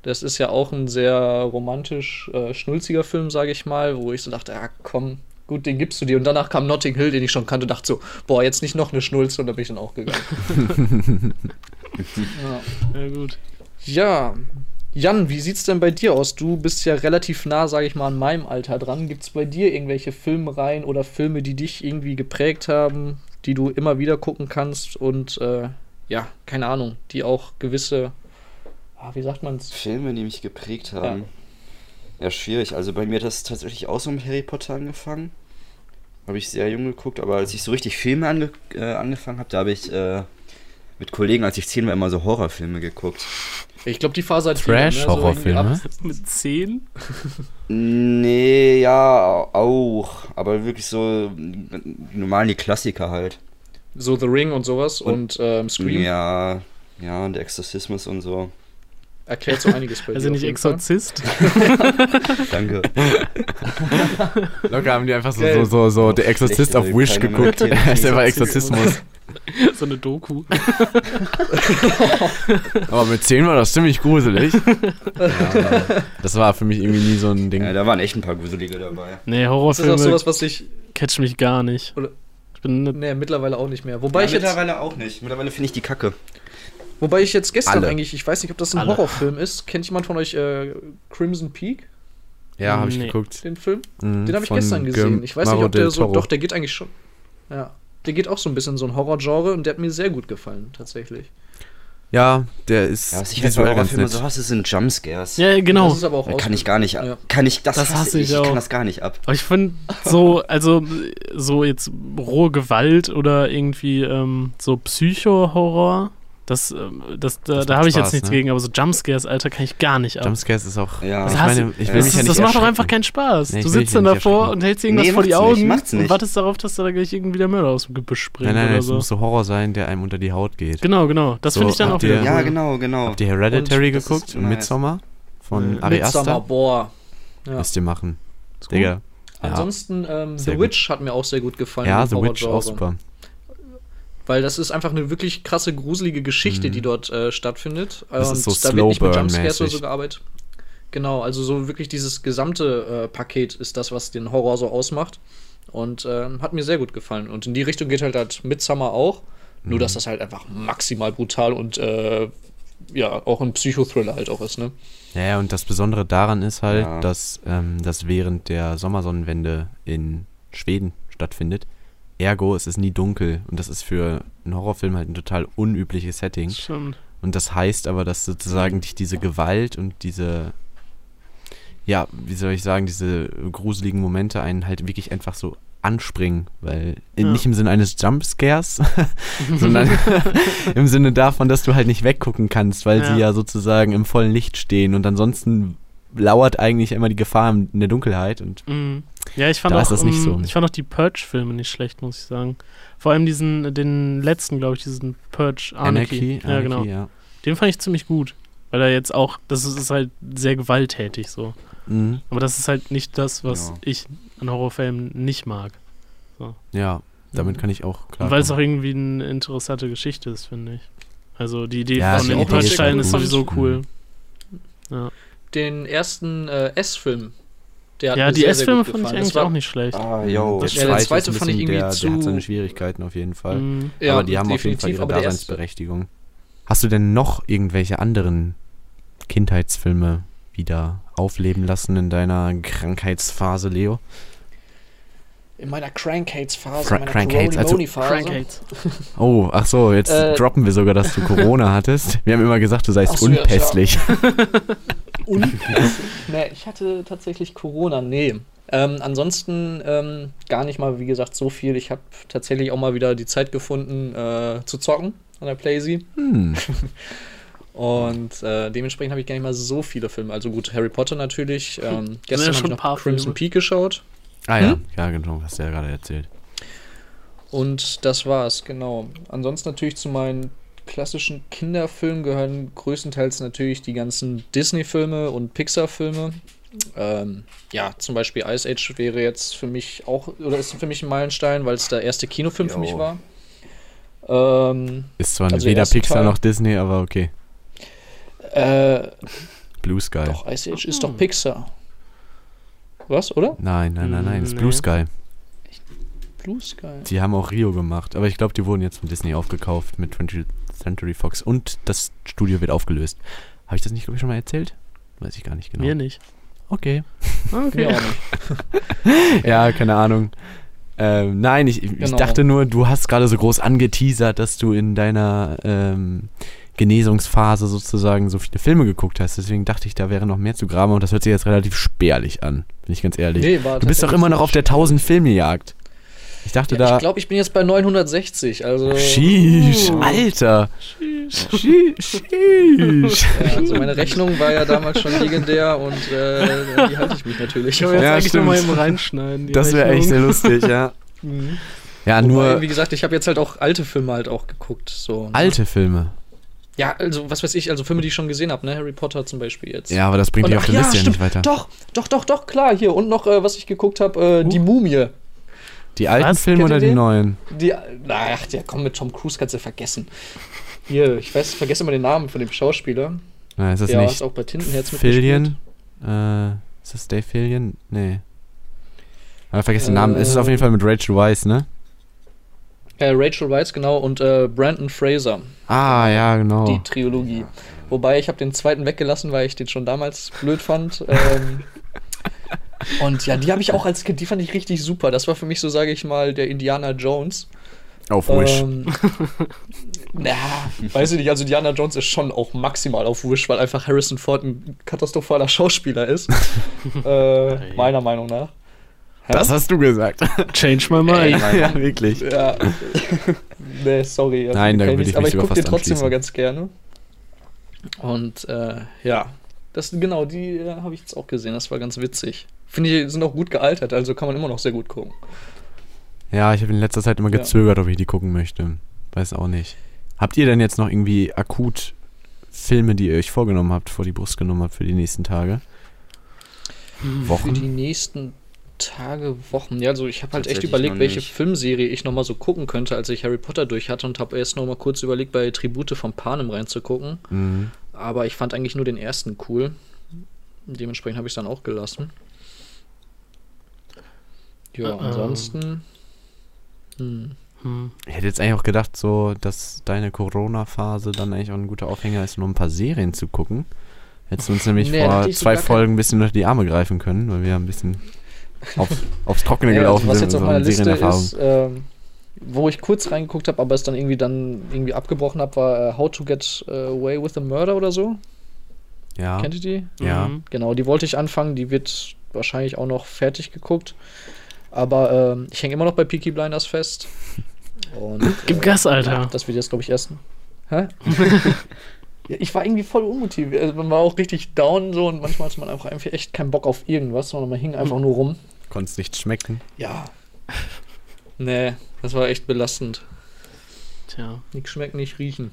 Das ist ja auch ein sehr romantisch äh, schnulziger Film, sage ich mal, wo ich so dachte, ja komm, gut, den gibst du dir. Und danach kam Notting Hill, den ich schon kannte, und dachte so, boah, jetzt nicht noch eine Schnulze und da bin ich dann auch gegangen. ja. Ja, gut. Ja, Jan, wie sieht's denn bei dir aus? Du bist ja relativ nah, sage ich mal, an meinem Alter dran. Gibt's bei dir irgendwelche Filmreihen oder Filme, die dich irgendwie geprägt haben, die du immer wieder gucken kannst und äh, ja, keine Ahnung, die auch gewisse, ah, wie sagt man's? Filme, die mich geprägt haben. Ja. schwierig. Also bei mir hat das tatsächlich auch so mit Harry Potter angefangen. Habe ich sehr jung geguckt, aber als ich so richtig Filme ange äh, angefangen habe, da habe ich äh, mit Kollegen, als ich zehn war, immer so Horrorfilme geguckt. Ich glaube, die Phase hat Trash-Horrorfilme? Mit 10? Nee, ja, auch. Aber wirklich so normal die Klassiker halt. So The Ring und sowas und, Und- ähm, Scream. Ja, ja, und der Exorzismus und so. Erklärt so einiges bei Also dir. nicht. Exorzist? Danke. Locker haben die einfach so, so, so, so der Exorzist auf Wish geguckt. Das ist einfach Exorzismus. so eine Doku. Aber mit 10 war das ziemlich gruselig. ja, das war für mich irgendwie nie so ein Ding. Ja, da waren echt ein paar Gruselige dabei. Nee, Das ist auch Horrorfilme sowas, was ich. catcht mich gar nicht. Oder- Ich bin ne, Nee, mittlerweile auch nicht mehr. Wobei Ja, ich jetzt. mittlerweile auch nicht. Mittlerweile finde ich die Kacke. Wobei ich jetzt gestern Alle. eigentlich, ich weiß nicht, ob das ein Alle. Horrorfilm ist. Kennt jemand von euch äh, Crimson Peak, Ja, habe ich Nee. geguckt. den Film? Mhm, Den habe ich gestern gesehen. Ich weiß nicht, ob der so. Toro. Doch, der geht eigentlich schon. Ja. Der geht auch so ein bisschen in so ein Horrorgenre und der hat mir sehr gut gefallen, tatsächlich. Ja, der ist Ja, was ich halt bei Horrorfilmen so hasse, sind Jumpscares. Ja, genau. Das ist aber auch Da kann ich gar nicht ab. Ja. Kann ich, das, Das hasse hasse ich, ich ich auch. kann das gar nicht ab. Aber ich finde so, also so jetzt rohe Gewalt oder irgendwie ähm, so Psycho-Horror, das, ähm, das, da, Das da habe ich jetzt nichts ne? gegen, aber so Jumpscares, Alter, kann ich gar nicht ab. Jumpscares ist auch. Ja. ich Das hasse- meine, ich will das mich ja nicht das macht doch einfach keinen Spaß. Nee, du sitzt ja dann nicht davor und hältst irgendwas Nee, vor die nicht, Augen macht's und nicht. wartest darauf, dass da gleich irgendwie der Mörder aus dem Gebüsch springt Nein, nein, oder es so. muss so Horror sein, der einem unter die Haut geht. Genau, genau. Das So, finde ich dann auch wieder Ja, cool. genau, genau. Habt ihr Hereditary Und geguckt nice. Midsommar von Nee. Ari Midsommar, Aster? boah. Ja. Müsst ihr machen. Digga. Ja, Ansonsten, ähm, The. Witch hat mir auch sehr gut gefallen. ja The Witch auch super. Weil das ist einfach eine wirklich krasse, gruselige Geschichte, Mhm. die dort äh, stattfindet. Das Und ist so da wird nicht mit Jumpscares oder so gearbeitet. Genau, also so wirklich dieses gesamte äh, Paket ist das, was den Horror so ausmacht. Und ähm, hat mir sehr gut gefallen. Und in die Richtung geht halt halt Midsummer auch. Nur, Mhm. dass das halt einfach maximal brutal und äh, ja, auch ein Psychothriller halt auch ist, ne? Ja, ja, und das Besondere daran ist halt, Ja. dass ähm, das während der Sommersonnenwende in Schweden stattfindet. Ergo, es ist nie dunkel und das ist für einen Horrorfilm halt ein total unübliches Setting. Stimmt. Und das heißt aber, dass sozusagen dich diese Gewalt und diese, ja, wie soll ich sagen, diese gruseligen Momente einen halt wirklich einfach so anspringen, weil Ja. nicht im Sinne eines Jumpscares, sondern im Sinne davon, dass du halt nicht weggucken kannst, weil sie Ja. ja sozusagen im vollen Licht stehen und ansonsten lauert eigentlich immer die Gefahr in der Dunkelheit und Mhm. Ja, ich fand Da auch, ist das nicht ähm, so. ich fand auch die Purge-Filme nicht schlecht, muss ich sagen. Vor allem diesen, den letzten, glaube ich, diesen Purge Anarchy. ja, Anarchy, genau. ja. Den fand ich ziemlich gut. Weil er jetzt auch, das ist, ist halt sehr gewalttätig so. Mhm. Aber das ist halt nicht das, was Ja. ich an Horrorfilmen nicht mag. Ja, damit kann ich auch klar. Und weil es auch irgendwie eine interessante Geschichte ist, finde ich. Also die Idee Ja, von die den Idee ist Purge-Teilen cool. ist sowieso cool. Den ersten äh, S-Film. Der hat Ja, die S-Filme fand ich eigentlich war- auch nicht schlecht. Ah, yo. Das Ja, der zweite fand ich irgendwie der, Der hat zu- seine Schwierigkeiten auf jeden Fall. Mhm. Ja, aber die haben auf jeden Fall definitiv, ihre der Daseinsberechtigung. Hast du denn noch irgendwelche anderen Kindheitsfilme wieder aufleben lassen in deiner Krankheitsphase, Leo? In meiner Crankhates-Phase, Fra- meiner Crankhates, also-. Crankhates. Oh, ach so, jetzt Äh, droppen wir sogar, dass du Corona hattest. Wir haben immer gesagt, du seist so, ja, unpässlich. Nee, ich hatte tatsächlich Corona, nee. Ähm, ansonsten ähm, gar nicht mal, wie gesagt, so viel. Ich habe tatsächlich auch mal wieder die Zeit gefunden, äh, zu zocken an der Playsee. Hm. Und äh, dementsprechend habe ich gar nicht mal so viele Filme. Also gut, Harry Potter natürlich. Ähm, gestern ja habe schon ich ein paar noch Crimson Filme. Peak geschaut. Ah ja, Hm? ja, genau, hast du ja gerade erzählt. Und das war's, genau. Ansonsten natürlich zu meinen klassischen Kinderfilmen gehören größtenteils natürlich die ganzen Disney-Filme und Pixar-Filme. Ähm, ja, zum Beispiel Ice Age wäre jetzt für mich auch, oder ist für mich ein Meilenstein, weil es der erste Kinofilm für Jo. mich war. Ähm, Ist zwar Also der weder Pixar Teil- noch Disney, aber okay. äh, Blue Sky. doch, Ice Age ist doch Pixar. Was, oder? Nein, nein, nein, nein. Das ist Nee. Blue Sky. Blue Sky. Die haben auch Rio gemacht. Aber ich glaube, die wurden jetzt von Disney aufgekauft mit 20th Century Fox. Und das Studio wird aufgelöst. Habe ich das nicht, glaube ich, schon mal erzählt? Weiß ich gar nicht genau. Mir nicht. Okay. Okay. Ja, auch nicht. Ja, keine Ahnung. Ähm, nein, ich, ich Genau. dachte nur, du hast gerade so groß angeteasert, dass du in deiner ähm, Genesungsphase sozusagen so viele Filme geguckt hast. Deswegen dachte ich, da wäre noch mehr zu graben und das hört sich jetzt relativ spärlich an, bin ich ganz ehrlich. Nee, war du bist doch immer noch auf der 1000 Filmejagd. Ich dachte Ja, da. ich glaube, ich bin jetzt bei 960. Also, Sheesh. Alter. Sheesh. Sheesh. ja, also meine Rechnung war ja damals schon legendär und äh, die halte ich mich natürlich. Ich kann jetzt Ja, eigentlich nochmal stimmt. eben reinschneiden. die Das wäre echt sehr lustig, ja. Mhm. Ja, Wobei, nur wie gesagt, ich habe jetzt halt auch alte Filme halt auch geguckt. So, ne? alte Filme. Ja, also was weiß ich, also Filme, die ich schon gesehen habe, ne? Harry Potter zum Beispiel jetzt. Ja, aber das bringt Und, dich auf der ja, Liste ja nicht weiter. Doch, doch, doch, doch, klar, hier. Und noch, äh, was ich geguckt habe, äh, die Mumie. Die alten Was? Filme oder die den? neuen? Die, na, ach, ja, komm, mit Tom Cruise kannst du vergessen. Hier, ich weiß, vergesse immer den Namen von dem Schauspieler. Na, ist das ja, nicht ist auch bei Tintenherz Fillion? Äh, ist das Dave Fillion? Nee. Aber vergesst den Namen. Es ist auf jeden Fall mit Rachel Weisz, ne? Äh, Rachel Weisz, genau, und äh, Brandon Fraser, Ah, ja, genau. die Trilogie. Wobei ich habe den zweiten weggelassen, weil ich den schon damals blöd fand. Ähm, und ja, die habe ich auch als Kind, die fand ich richtig super. Das war für mich so, sage ich mal, der Indiana Jones. Auf Wish. Ähm, na, weiß ich nicht, also Indiana Jones ist schon auch maximal auf Wish, weil einfach Harrison Ford ein katastrophaler Schauspieler ist. äh, meiner Meinung nach. Das hast du gesagt. Change my mind. ja, wirklich. Ja. nee, sorry. also Nein, da würde ich aber mich ich gucke fast trotzdem mal ganz gerne. Und äh, ja, das genau, die äh, habe ich jetzt auch gesehen. Das war ganz witzig. Finde ich, sind auch gut gealtert, also kann man immer noch sehr gut gucken. Ja, ich habe in letzter Zeit immer Ja. gezögert, ob ich die gucken möchte. Weiß auch nicht. Habt ihr denn jetzt noch irgendwie akut Filme, die ihr euch vorgenommen habt, vor die Brust genommen habt für die nächsten Tage? Für die Wochen? nächsten Tage, Wochen. Ja, also ich habe halt echt überlegt, welche. Filmserie ich nochmal so gucken könnte, als ich Harry Potter durch hatte und habe erst nochmal kurz überlegt, bei Tribute von Panem reinzugucken. Mhm. Aber ich fand eigentlich nur den ersten cool. Dementsprechend habe ich es dann auch gelassen. Ja, Ähm. ansonsten. Hm. Hm. Ich hätte jetzt eigentlich auch gedacht, so, dass deine Corona-Phase dann eigentlich auch ein guter Aufhänger ist, nur ein paar Serien zu gucken. Hättest du uns nämlich Nee, vor zwei Folgen ein bisschen unter die Arme greifen können, weil wir ein bisschen auf, aufs Trockene Ja, gelaufen also was sind jetzt mit auf meiner Liste ist, ähm, wo ich kurz reingeguckt habe, aber es dann irgendwie dann irgendwie abgebrochen habe, war äh, How to Get äh, Away with a Murder oder so. Ja. Kennt ihr die? Ja. Mhm. Genau, die wollte ich anfangen. Die wird wahrscheinlich auch noch fertig geguckt. Aber ähm, ich hänge immer noch bei Peaky Blinders fest. Und, Gib Gas, Alter. Ja, das wird jetzt, glaube ich, erst. Hä? ja, ich war irgendwie voll unmotiviert. Also man war auch richtig down so und manchmal hatte man einfach, einfach echt keinen Bock auf irgendwas, sondern man hing einfach nur rum. Konntest nicht schmecken. Ja. Nee, das war echt belastend. Tja. Nix schmecken, nicht riechen.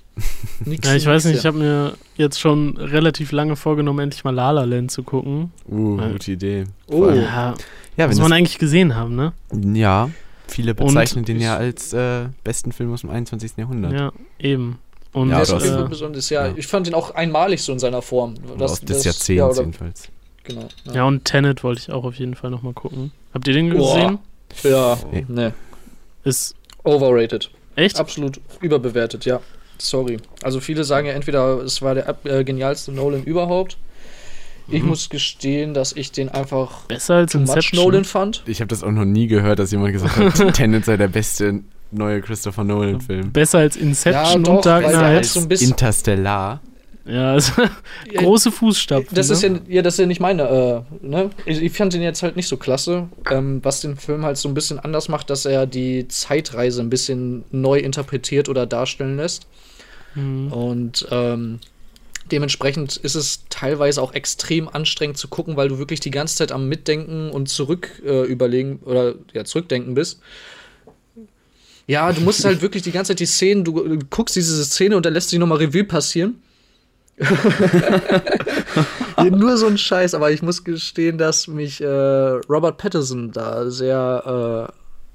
Nix, Ja, ich weiß nicht, nix, ich habe mir jetzt schon relativ lange vorgenommen, endlich mal La La Land zu gucken. Uh, Ja. gute Idee. Oh. Ja, Ja, muss man eigentlich gesehen haben, ne? das, ja, viele bezeichnen den ich- ja als äh, besten Film aus dem 21. Jahrhundert. Ja, eben. Und Ja, Fall äh, besonders. Ja, ja. ich fand ihn auch einmalig so in seiner Form. Oder aus des ja, Jahrzehnts oder, jedenfalls. Genau. ja, und Tenet wollte ich auch auf jeden Fall nochmal gucken. Habt ihr den Boah. gesehen? Ja, Nee. ne. Ist Overrated. echt? Absolut überbewertet, ja. Sorry. Also viele sagen ja entweder, es war der äh, genialste Nolan überhaupt. Ich Mhm. muss gestehen, dass ich den einfach Besser als Inception. Nolan fand. Ich habe das auch noch nie gehört, dass jemand gesagt hat, Tenet sei der beste neue Christopher Nolan-Film. Besser als Inception Ja, doch, und Dark Knight. hat so ein bisschen- Interstellar. Ja, also große Fußstapfen. Das ist ne? ja, ja, das ist ja nicht meine, äh, ne? Ich, ich fand den jetzt halt nicht so klasse. Ähm, was den Film halt so ein bisschen anders macht, dass er die Zeitreise ein bisschen neu interpretiert oder darstellen lässt. Mhm. Und ähm, dementsprechend ist es teilweise auch extrem anstrengend zu gucken, weil du wirklich die ganze Zeit am Mitdenken und zurück äh, überlegen oder ja, zurückdenken bist. Ja, du musst halt wirklich die ganze Zeit die Szenen, du, du guckst diese Szene und dann lässt sich nochmal Revue passieren. Nur so ein Scheiß, aber ich muss gestehen, dass mich äh, Robert Pattinson da sehr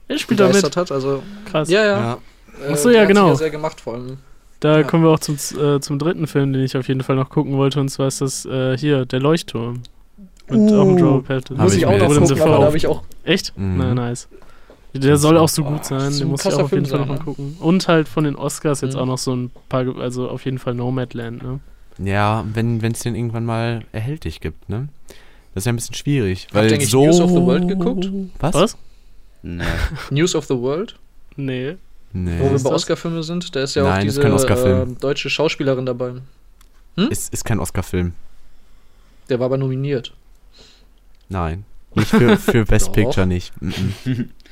äh, Er spielt da mit. begeistert hat. Also, Krass. ja, ja. Ja. Äh, Ach so, der ja, genau. sehr gemacht, vor allem. Da Ja. kommen wir auch zum, äh, zum dritten Film, den ich auf jeden Fall noch gucken wollte, und zwar ist das äh, hier, Der Leuchtturm. Mit Uh, auch mit Robert Pattinson. Muss ich ich auch noch gucken, aber da habe ich auch. Echt? Mhm. Na, nice. Der soll auch so gut sein, das ist den muss ich auch auf jeden Film Fall sein, noch mal ne? gucken. Und halt von den Oscars jetzt Mhm. auch noch so ein paar, also auf jeden Fall Nomadland, ne? Ja, wenn es den irgendwann mal erhältlich gibt, ne? Das ist ja ein bisschen schwierig. Habt Weil ihr eigentlich so. News of the World geguckt? Was? Was? Nee. News of the World, Nee. Nee. wo wir bei das? Oscar-Filme sind. Da ist ja auch Nein, ist diese kein Oscar-Film. äh, deutsche Schauspielerin dabei. Ist, ist kein Oscar-Film. Der war aber nominiert. Nein. Nicht für, für Best. Picture nicht.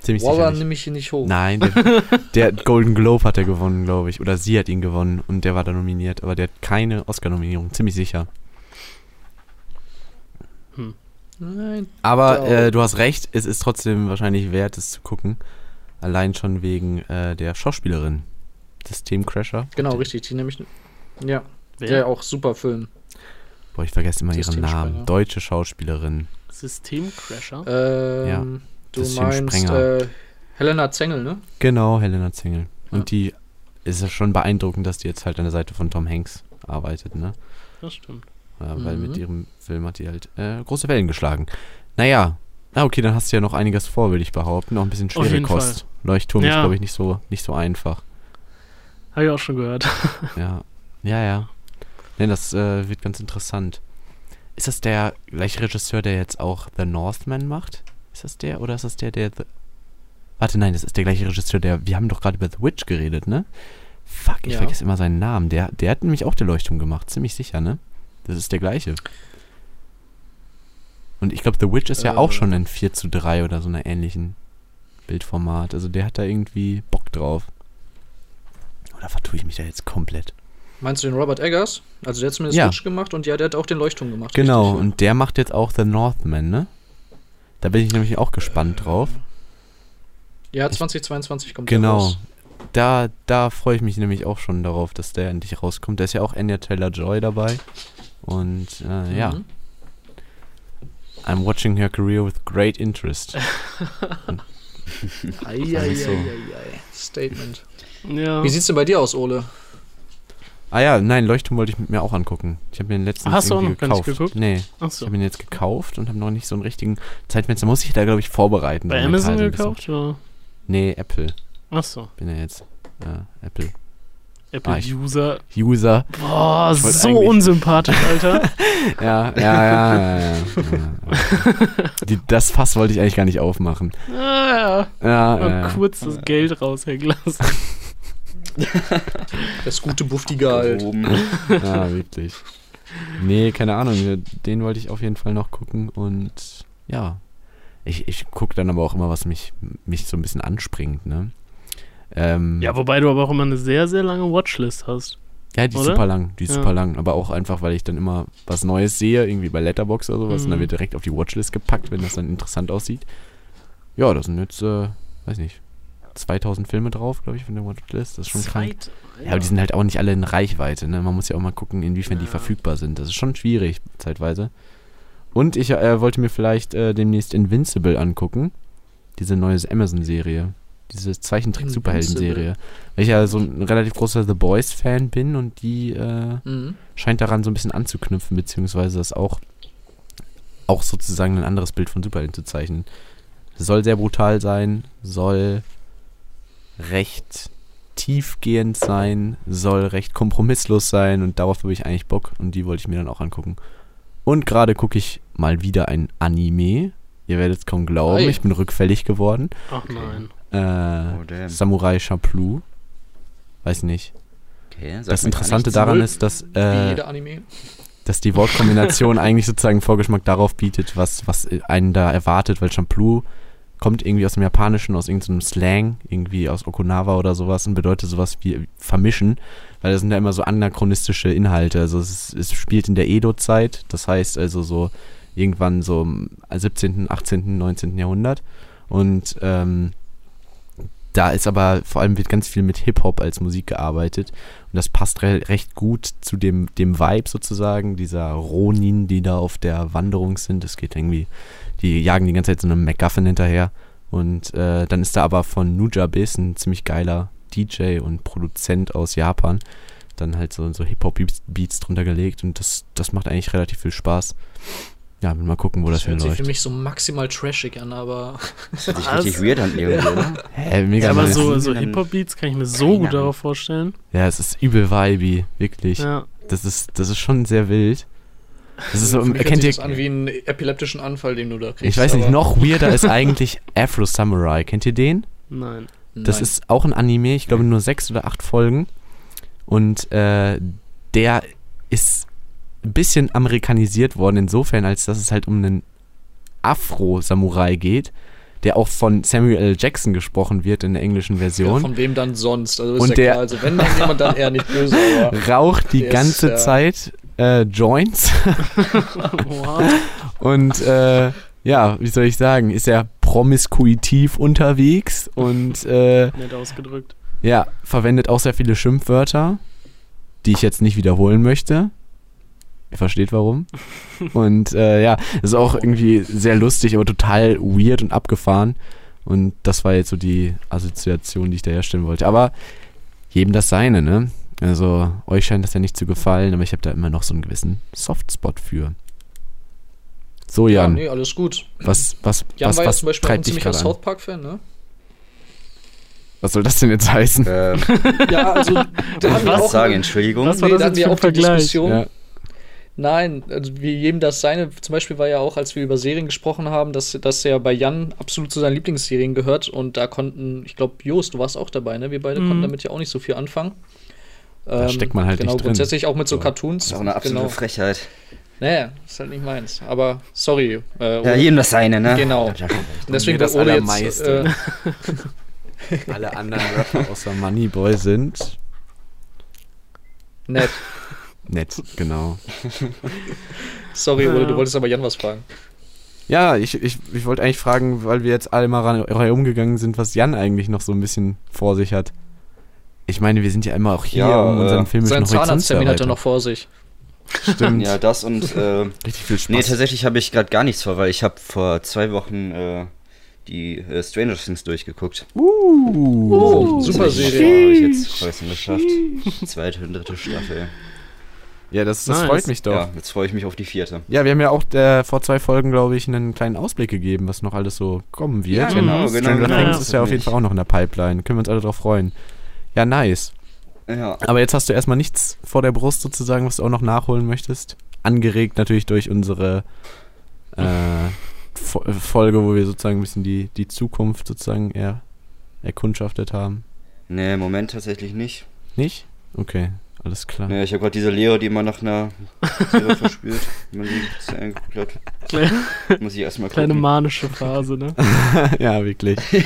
Ziemlich sicher Waller nicht. nehme ich hier nicht hoch. Nein, der, der Golden Globe hat er gewonnen, glaube ich. Oder sie hat ihn gewonnen und der war da nominiert. Aber der hat keine Oscar-Nominierung, ziemlich sicher. Nein. Aber äh, du hast recht, es ist trotzdem wahrscheinlich wert, es zu gucken. Allein schon wegen äh, der Schauspielerin. Systemcrasher. Genau, richtig. Die nehme ich. Ja, Wer? ja, auch super Film. Boah, ich vergesse immer ihren. Namen. Deutsche Schauspielerin. Systemcrasher? Ähm, Du meinst Systemsprenger. äh, Helena Zengel, ne? Genau, Helena Zengel. Und Ja. die ist ja schon beeindruckend, dass die jetzt halt an der Seite von Tom Hanks arbeitet, ne? Das stimmt. Ja, Weil Mhm. mit ihrem Film hat die halt äh, große Wellen geschlagen. Naja, na okay, dann hast du ja noch einiges vor, würde ich behaupten. Noch ein bisschen schwere Kost. Leuchtturm ist, Ja. glaube ich, nicht so, nicht so einfach. Habe ich auch schon gehört. Ja, ja, ja. Ne, das äh, wird ganz interessant. Ist das der gleiche Regisseur, der jetzt auch The Northman macht? Ist das der oder ist das der, der The Warte, nein, das ist der gleiche Regisseur, der. Wir haben doch gerade über The Witch geredet, ne? Fuck, ich Ja. vergesse immer seinen Namen. Der, der hat nämlich auch der Leuchtturm gemacht, ziemlich sicher, ne? Das ist der gleiche. Und ich glaube, The Witch ist ja auch Äh. schon in 4 zu 3 oder so einer ähnlichen Bildformat. Also der hat da irgendwie Bock drauf. Oder vertue ich mich da jetzt komplett? Meinst du den Robert Eggers? Also der hat zumindest Ja. Witch gemacht und ja, der hat auch den Leuchtturm gemacht. Genau, richtig, und der macht jetzt auch The Northman, ne? Da bin ich nämlich auch gespannt drauf. Ja, 2022 kommt der Genau. raus. Da, da freue ich mich nämlich auch schon darauf, dass der endlich rauskommt. Da ist ja auch Anya Taylor-Joy dabei. Und äh, ja, Mhm. I'm watching her career with great interest. Eieieiei. so. Statement. Ja. Wie sieht's denn bei dir aus, Ole? Ah ja, nein, Leuchtturm wollte ich mir auch angucken. Ich habe mir den letzten Hast du auch noch gar nicht gekauft. geguckt? Nee, ich Achso. habe ihn jetzt gekauft und habe noch nicht so einen richtigen Zeitfenster. Muss ich da, glaube ich, vorbereiten. Bei so Amazon so gekauft oder? Nee, Apple. Achso. Bin ja jetzt äh, Apple. Apple ich- User. User. Boah, Ich so unsympathisch, Alter. Ja, ja, ja, ja, ja. ja. Die, das Fass wollte ich eigentlich gar nicht aufmachen. ah, ja. Ja, ja, ja. kurz das Geld raushängen lassen. Das gute Buftiger halt. Ja, wirklich. Nee, keine Ahnung. Den wollte ich auf jeden Fall noch gucken und ja. Ich, ich gucke dann aber auch immer, was mich, mich so ein bisschen anspringt, ne? Ähm, Ja, wobei du aber auch immer eine sehr, sehr lange Watchlist hast. Ja, die ist Oder? super lang, die ist Ja. super lang. Aber auch einfach, weil ich dann immer was Neues sehe, irgendwie bei Letterbox oder sowas, und dann Mhm. wird direkt auf die Watchlist gepackt, wenn das dann interessant aussieht. Ja, da sind jetzt, äh, weiß nicht, 2000 Filme drauf, glaube ich, von der Watchlist. Das ist schon krank. Zeit. Ja, aber die sind halt auch nicht alle in Reichweite, ne? Man muss ja auch mal gucken, inwiefern die Ja. verfügbar sind. Das ist schon schwierig, zeitweise. Und ich äh, wollte mir vielleicht äh, demnächst Invincible angucken. Diese neue Amazon-Serie. Diese Zeichentrick-Superhelden-Serie. Weil ich ja so ein relativ großer The Boys-Fan bin und die äh, Mhm. scheint daran so ein bisschen anzuknüpfen, beziehungsweise das auch, auch sozusagen ein anderes Bild von Superhelden zu zeichnen. Soll sehr brutal sein, soll recht tiefgehend sein, soll recht kompromisslos sein und darauf habe ich eigentlich Bock und die wollte ich mir dann auch angucken. Und gerade gucke ich mal wieder ein Anime. Ihr werdet es kaum glauben, Ei. ich bin rückfällig geworden. Ach nein. Äh, Oh. Samurai Champloo. Weiß nicht. Okay, Das Interessante daran ist, dass äh, dass die Wortkombination eigentlich sozusagen Vorgeschmack darauf bietet, was, was einen da erwartet, weil Champloo kommt irgendwie aus dem Japanischen, aus irgendeinem Slang, irgendwie aus Okinawa oder sowas und bedeutet sowas wie vermischen, weil das sind ja immer so anachronistische Inhalte. Also es, es spielt in der Edo-Zeit, das heißt also so irgendwann so im 17., 18., 19. Jahrhundert und ähm, da ist aber vor allem wird ganz viel mit Hip-Hop als Musik gearbeitet. Und das passt re recht gut zu dem, dem Vibe sozusagen, dieser Ronin, die da auf der Wanderung sind. Es geht irgendwie, die jagen die ganze Zeit so einem MacGuffin hinterher. Und äh, dann ist da aber von Nujabes ein ziemlich geiler DJ und Produzent aus Japan. Dann halt so, so Hip-Hop-Beats drunter gelegt und das, das macht eigentlich relativ viel Spaß. Ja, mal gucken, wo das, hört sich hinläuft. für mich so maximal trashig an, aber Das hört sich richtig weird an irgendwie, oder? Hä, mega Ja, aber nice. so, so Hip-Hop-Beats kann ich mir so gut darauf vorstellen. Ja, es ist übel vibey, wirklich. Ja. Das ist, das ist schon sehr wild. Das ist so, für mich hört kennt sich ihr, das an wie einen epileptischen Anfall, den du da kriegst. ich weiß nicht, noch weirder ist eigentlich Afro Samurai. Kennt ihr den? Nein. Das Nein. ist auch ein Anime, ich glaube nur sechs oder acht Folgen. Und äh, der ist ein bisschen amerikanisiert worden, insofern, als dass es halt um einen Afro-Samurai geht, der auch von Samuel L. Jackson gesprochen wird in der englischen ja, Version. von wem dann sonst? Also ist Und ja der- klar, also wenn dann jemand, dann eher nicht böse, Raucht die ist, ganze ja- Zeit äh, Joints Wow. und äh, ja, wie soll ich sagen, ist er promiskuitiv unterwegs und äh, Nett ausgedrückt. ja, verwendet auch sehr viele Schimpfwörter, die ich jetzt nicht wiederholen möchte. Ihr versteht warum. Und äh, ja, ist auch irgendwie sehr lustig, aber total weird und abgefahren. Und das war jetzt so die Assoziation, die ich da herstellen wollte. Aber jedem das seine, ne? Also, euch scheint das ja nicht zu gefallen, aber ich habe da immer noch so einen gewissen Softspot für. So, ja, Jan, nee, alles gut. was, was, Jan was, war ja was zum Beispiel auch ein ziemlicher? South Park-Fan, ne? Was soll das denn jetzt heißen? ähm, Ja, also da wir was auch sagen, Entschuldigung. Was war nee, das da hatten jetzt für? Diskussion. Ja. Nein, also wie jedem das seine, zum Beispiel war ja auch, als wir über Serien gesprochen haben, dass, dass er bei Jan absolut zu seinen Lieblingsserien gehört und da konnten, ich glaube, Jost, du warst auch dabei, ne? Wir beide Mhm. konnten damit ja auch nicht so viel anfangen. Da steckt man halt genau, nicht drin. grundsätzlich auch mit so So. Cartoons. Das ist auch eine absolute genau. Frechheit. Naja, ist halt nicht meins. Aber sorry. Äh, Ja, jedem das seine, ne? Genau. Ja. Deswegen das wurde jetzt. Äh, Alle anderen Rapper außer Moneyboy sind nett. nett, genau. Sorry. Ole, du wolltest aber Jan was fragen. Ja, ich, ich, ich wollte eigentlich fragen, weil wir jetzt alle mal ran- herumgegangen sind, was Jan eigentlich noch so ein bisschen vor sich hat. Ich meine, wir sind ja immer auch hier, Ja, um äh, unseren filmischen Sein Horizont zu Zahnarzttermin hat er noch vor sich. Stimmt, Ja, das und äh, richtig viel Spaß. nee, tatsächlich habe ich gerade gar nichts vor, weil ich habe vor zwei Wochen äh, die äh, Stranger Things durchgeguckt. Uh, Oh, super Serie. Habe ich jetzt heute geschafft. Zweite und dritte Staffel. Ja, das, das Nice. freut mich doch. Ja, Ja. jetzt freue ich mich auf die vierte. wir haben ja auch äh, vor zwei Folgen, glaube ich, einen kleinen Ausblick gegeben, was noch alles so kommen wird. Ja, genau, genau. Stranger genau. Things Ja. ist ja auf jeden Fall auch noch in der Pipeline. Können wir uns alle drauf freuen. Ja, nice. Ja, Aber jetzt hast du erstmal nichts vor der Brust sozusagen, was du auch noch nachholen möchtest. Angeregt natürlich durch unsere äh, Fo- Folge, wo wir sozusagen ein bisschen die, die Zukunft sozusagen eher erkundschaftet haben. nee, im Moment tatsächlich nicht. Nicht? Okay, alles klar. Nee, ich habe gerade diese Leere, die man nach einer Serie verspürt, wenn man zu geguckt Kleine. Muss ich erstmal kleine manische Phase, ne? ja, wirklich.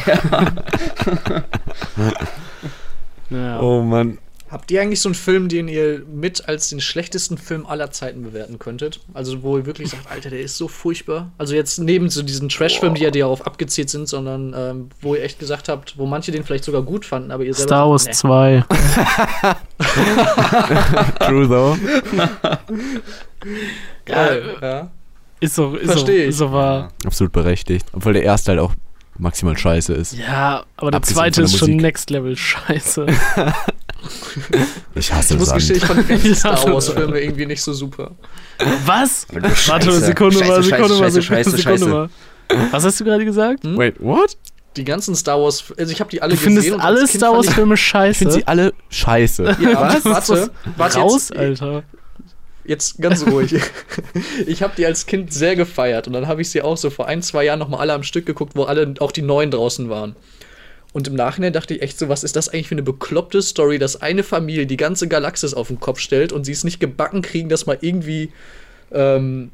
Naja. Oh Mann. Habt ihr eigentlich so einen Film, den ihr mit als den schlechtesten Film aller Zeiten bewerten könntet? Also, wo ihr wirklich sagt, Alter, der ist so furchtbar. Also, jetzt neben so diesen Trash-Filmen, die ja darauf abgezielt sind, sondern ähm, wo ihr echt gesagt habt, wo manche den vielleicht sogar gut fanden, aber ihr selber. Star Wars nee. 2. True though. Geil, ja. Ist so, ist so, Versteh ich. ist so wahr. Absolut berechtigt. Obwohl der erste halt auch maximal scheiße ist. Ja, aber der Abgesehen zweite ist schon. Next Level scheiße. Ich hasse Ich muss Sand. gestehen, ich fand die Star so. Wars-Filme irgendwie nicht so super. Was? Warte, Scheiße. eine Sekunde Scheiße, mal, Sekunde mal, Scheiße, Sekunde, Scheiße, Sekunde Scheiße. mal. Was hast du gerade gesagt? Hm? Wait, what? Die ganzen Star Wars, also ich habe die alle Du findest gesehen. und alle Star Wars ich- Filme Ich finde scheiße? sie alle scheiße. Ja, Was? warte, warte Raus, jetzt, Alter. Jetzt ganz ruhig. Ich habe die als Kind sehr gefeiert und dann habe ich sie auch so vor ein, zwei Jahren nochmal alle am Stück geguckt, wo alle auch die neuen draußen waren. Und im Nachhinein dachte ich echt so, was ist das eigentlich für eine bekloppte Story, dass eine Familie die ganze Galaxis auf den Kopf stellt und sie es nicht gebacken kriegen, das mal irgendwie ähm,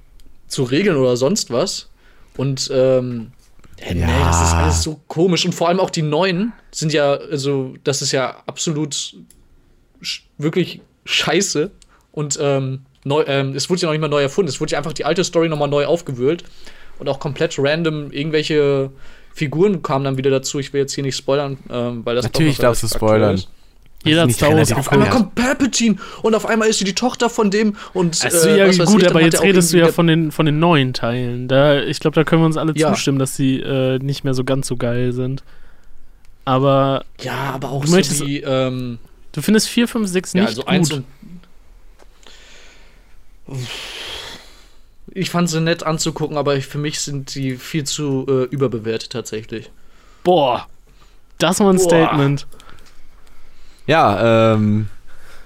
zu regeln oder sonst was. Und ähm, ja. nee, das ist alles so komisch. Und vor allem auch die neuen sind ja, also, das ist ja absolut wirklich scheiße. Und ähm, neu, ähm, es wurde ja noch nicht mal neu erfunden. Es wurde ja einfach die alte Story nochmal neu aufgewühlt. Und auch komplett random irgendwelche Figuren kamen dann wieder dazu. Ich will jetzt hier nicht spoilern, ähm, weil das Natürlich darfst du spoilern. ist. Jeder hat nicht Star Wars Auf einmal Ja. kommt Palpatine und auf einmal ist sie die Tochter von dem und Also, äh, ja, gut, ich, aber jetzt redest du ja von den, von den neuen Teilen. Da, ich glaube, da können wir uns alle Ja. zustimmen, dass sie äh, nicht mehr so ganz so geil sind. Aber Ja, aber auch Du so möchtest- wie, ähm, du findest 4, 5, 6 ja, nicht also gut. Ich fand sie nett anzugucken, aber ich, für mich sind die viel zu äh, überbewertet tatsächlich. Boah, das war ein Boah. Statement. Ja, ähm,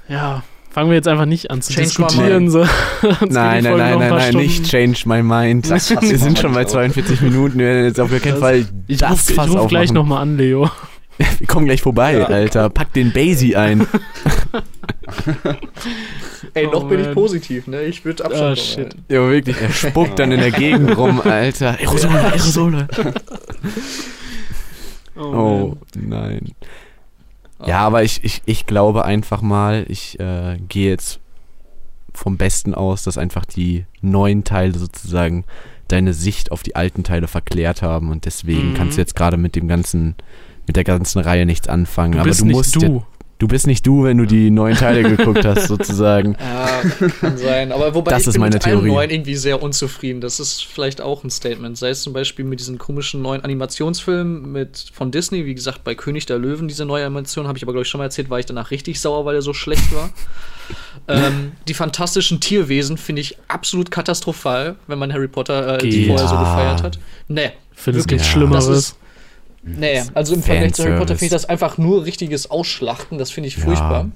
Ja, fangen wir jetzt einfach nicht an zu Change diskutieren. So. Nein, nein, nein, ein nein, nein, nicht change my mind. Wir ich sind schon bei manchmal auch. 42 Minuten, wir werden jetzt auf keinen Das- Fall Ich das rufe Fass ruf gleich nochmal an, Leo. Wir kommen gleich vorbei, Ja. Alter. Pack den Basie ein. Ey, Oh, noch bin ich positiv, ne? Ich würde Abstand von shit. halten. Ja, wirklich. Er spuckt dann in der Gegend rum, Alter. Aerosole, Aerosole. Oh, nein. Ja, aber ich, ich, ich glaube einfach mal, ich äh, gehe jetzt vom Besten aus, dass einfach die neuen Teile sozusagen deine Sicht auf die alten Teile verklärt haben und deswegen Mhm. kannst du jetzt gerade mit dem ganzen, mit der ganzen Reihe nichts anfangen. Du aber bist du nicht musst du. Ja, du bist nicht du, wenn du die neuen Teile geguckt hast, sozusagen. Ja, kann sein. Aber wobei Das ich ist bin meine mit allen Theorie. neuen irgendwie sehr unzufrieden. Das ist vielleicht auch ein Statement. Sei es zum Beispiel mit diesen komischen neuen Animationsfilmen mit, von Disney. Wie gesagt, bei König der Löwen, diese neue Animation, habe ich aber, glaube ich, schon mal erzählt, war ich danach richtig sauer, weil er so schlecht war. ähm, die fantastischen Tierwesen finde ich absolut katastrophal, wenn man Harry Potter äh, die vorher so gefeiert hat. Nee. Finde es Wirklich. nichts. Schlimmeres. Ist- Nee, also im Vergleich zu Harry Potter finde ich das einfach nur richtiges Ausschlachten. Das finde ich furchtbar.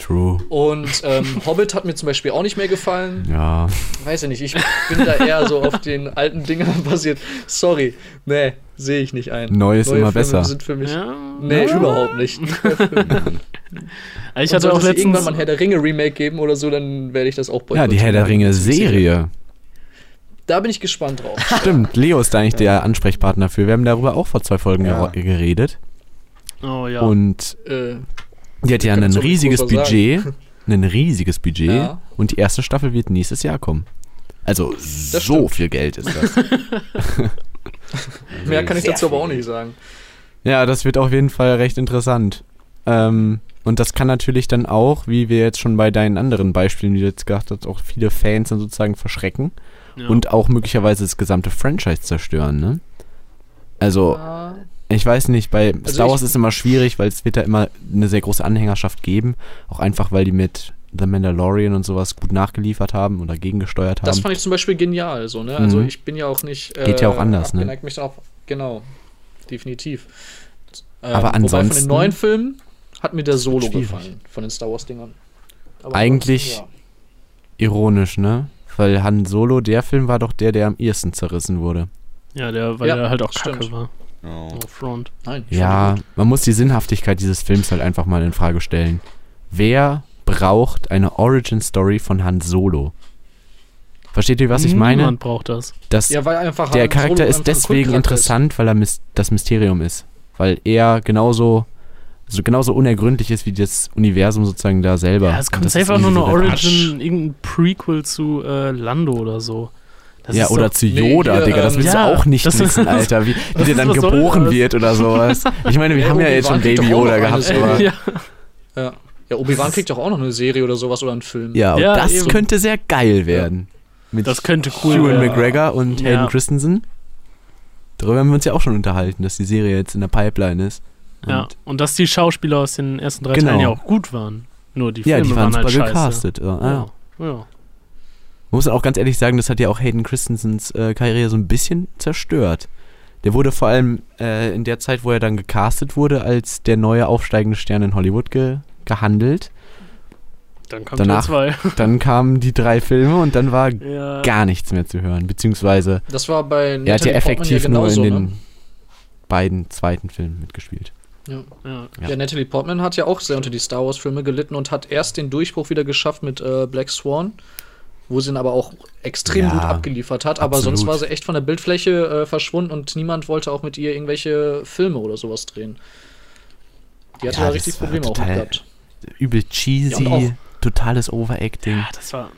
True. Und ähm, Hobbit hat mir zum Beispiel auch nicht mehr gefallen. Ja. Weiß ich nicht, ich bin da eher so auf den alten Dingern basiert. Sorry, nee, sehe ich nicht ein. Neu ist Neue immer Filme besser. sind für mich. Ja. Nee, Ja. überhaupt nicht. Ich hatte auch sollte es irgendwann letztens. mal ein Herr der Ringe Remake geben oder so, dann werde ich das auch Ja, die Herr der Ringe Serie. Da bin ich gespannt drauf. Stimmt, Leo ist da eigentlich der Ansprechpartner für. Wir haben darüber auch vor zwei Folgen Ja. geredet. Oh ja. Und Äh, die hat ja ein riesiges Budget. Ein riesiges Budget. Ja. Und die erste Staffel wird nächstes Jahr kommen. Also so stimmt. viel Geld ist das. mehr kann ich Sehr dazu aber auch nicht sagen. ja, das wird auf jeden Fall recht interessant. Ähm, und das kann natürlich dann auch, wie wir jetzt schon bei deinen anderen Beispielen, die du jetzt gesagt hast, auch viele Fans dann sozusagen verschrecken. Ja. Und auch möglicherweise das gesamte Franchise zerstören, ne? Also, Ah, Ich weiß nicht, bei Also Star Wars ist immer schwierig, weil es wird da immer eine sehr große Anhängerschaft geben. Auch einfach, weil die mit The Mandalorian und sowas gut nachgeliefert haben oder gegengesteuert haben. das fand ich zum Beispiel genial. So, ne? Also Mhm. ich bin ja auch nicht. äh, Geht ja auch anders, ne? mich auch, genau, definitiv. Ähm, Aber Wobei von ansonsten- den neuen Filmen hat mir der Solo schwierig. gefallen, von den Star Wars-Dingern. Eigentlich- ansonsten, Ironisch, ne? Weil Han Solo, der Film war doch der, der am ehesten zerrissen wurde. ja, der, weil Ja, der halt auch stimmt. kacke war. Oh. Front. Ja. Nein, Ja, gut. man muss die Sinnhaftigkeit dieses Films halt einfach mal in Frage stellen. Wer braucht eine Origin-Story von Han Solo? Versteht ihr, was ich meine? Niemand braucht das. Das, Ja, weil einfach der Han Charakter Solo ist deswegen interessant, weil er mis das Mysterium ist. Weil er genauso, so genauso unergründlich ist wie das Universum sozusagen da selber. Ja, es kommt Und das ist safe auch nur eine Origin, irgendein Prequel zu äh, Lando oder so. Das Ja, oder zu nee, Yoda, hier, Digga, das willst ja, du auch nicht wissen, Alter, wie, wie der dann soll geboren wird oder sowas. Ich meine, wir Ja, haben ja jetzt schon Baby Yoda gehabt, aber ja, Ja, ja Obi-Wan kriegt doch auch noch eine Serie oder sowas oder einen Film. ja, und Ja, das eben. könnte sehr geil werden. Mit das könnte cool Ewan werden. McGregor und Ja. Hayden Christensen. Darüber haben wir uns ja auch schon unterhalten, dass die Serie jetzt in der Pipeline ist. Und Ja, und dass die Schauspieler aus den ersten drei Genau. Teilen ja auch gut waren. Nur die ja, Filme die waren halt super scheiße. gecastet. Ja. Ja. Ja. ja. Man muss auch ganz ehrlich sagen, das hat ja auch Hayden Christensens äh, Karriere so ein bisschen zerstört. Der wurde vor allem äh, in der Zeit, wo er dann gecastet wurde, als der neue aufsteigende Stern in Hollywood ge gehandelt. Dann kam Danach- Teil Dann kamen die drei Filme und dann war 2. Ja. gar nichts mehr zu hören. Beziehungsweise Das war bei er hat Natalie ja effektiv ja nur in genauso, den ne? beiden zweiten Filmen mitgespielt. Ja. Ja. Ja. Ja. Natalie Portman hat ja auch sehr unter die Star Wars-Filme gelitten und hat erst den Durchbruch wieder geschafft mit äh, Black Swan, wo sie ihn aber auch extrem Ja, gut abgeliefert hat. Aber absolut. sonst war sie echt von der Bildfläche äh, verschwunden und niemand wollte auch mit ihr irgendwelche Filme oder sowas drehen. Die hatte Ja, da richtig war Probleme auch gehabt. Übel cheesy, Ja, totales Overacting. ja, das war.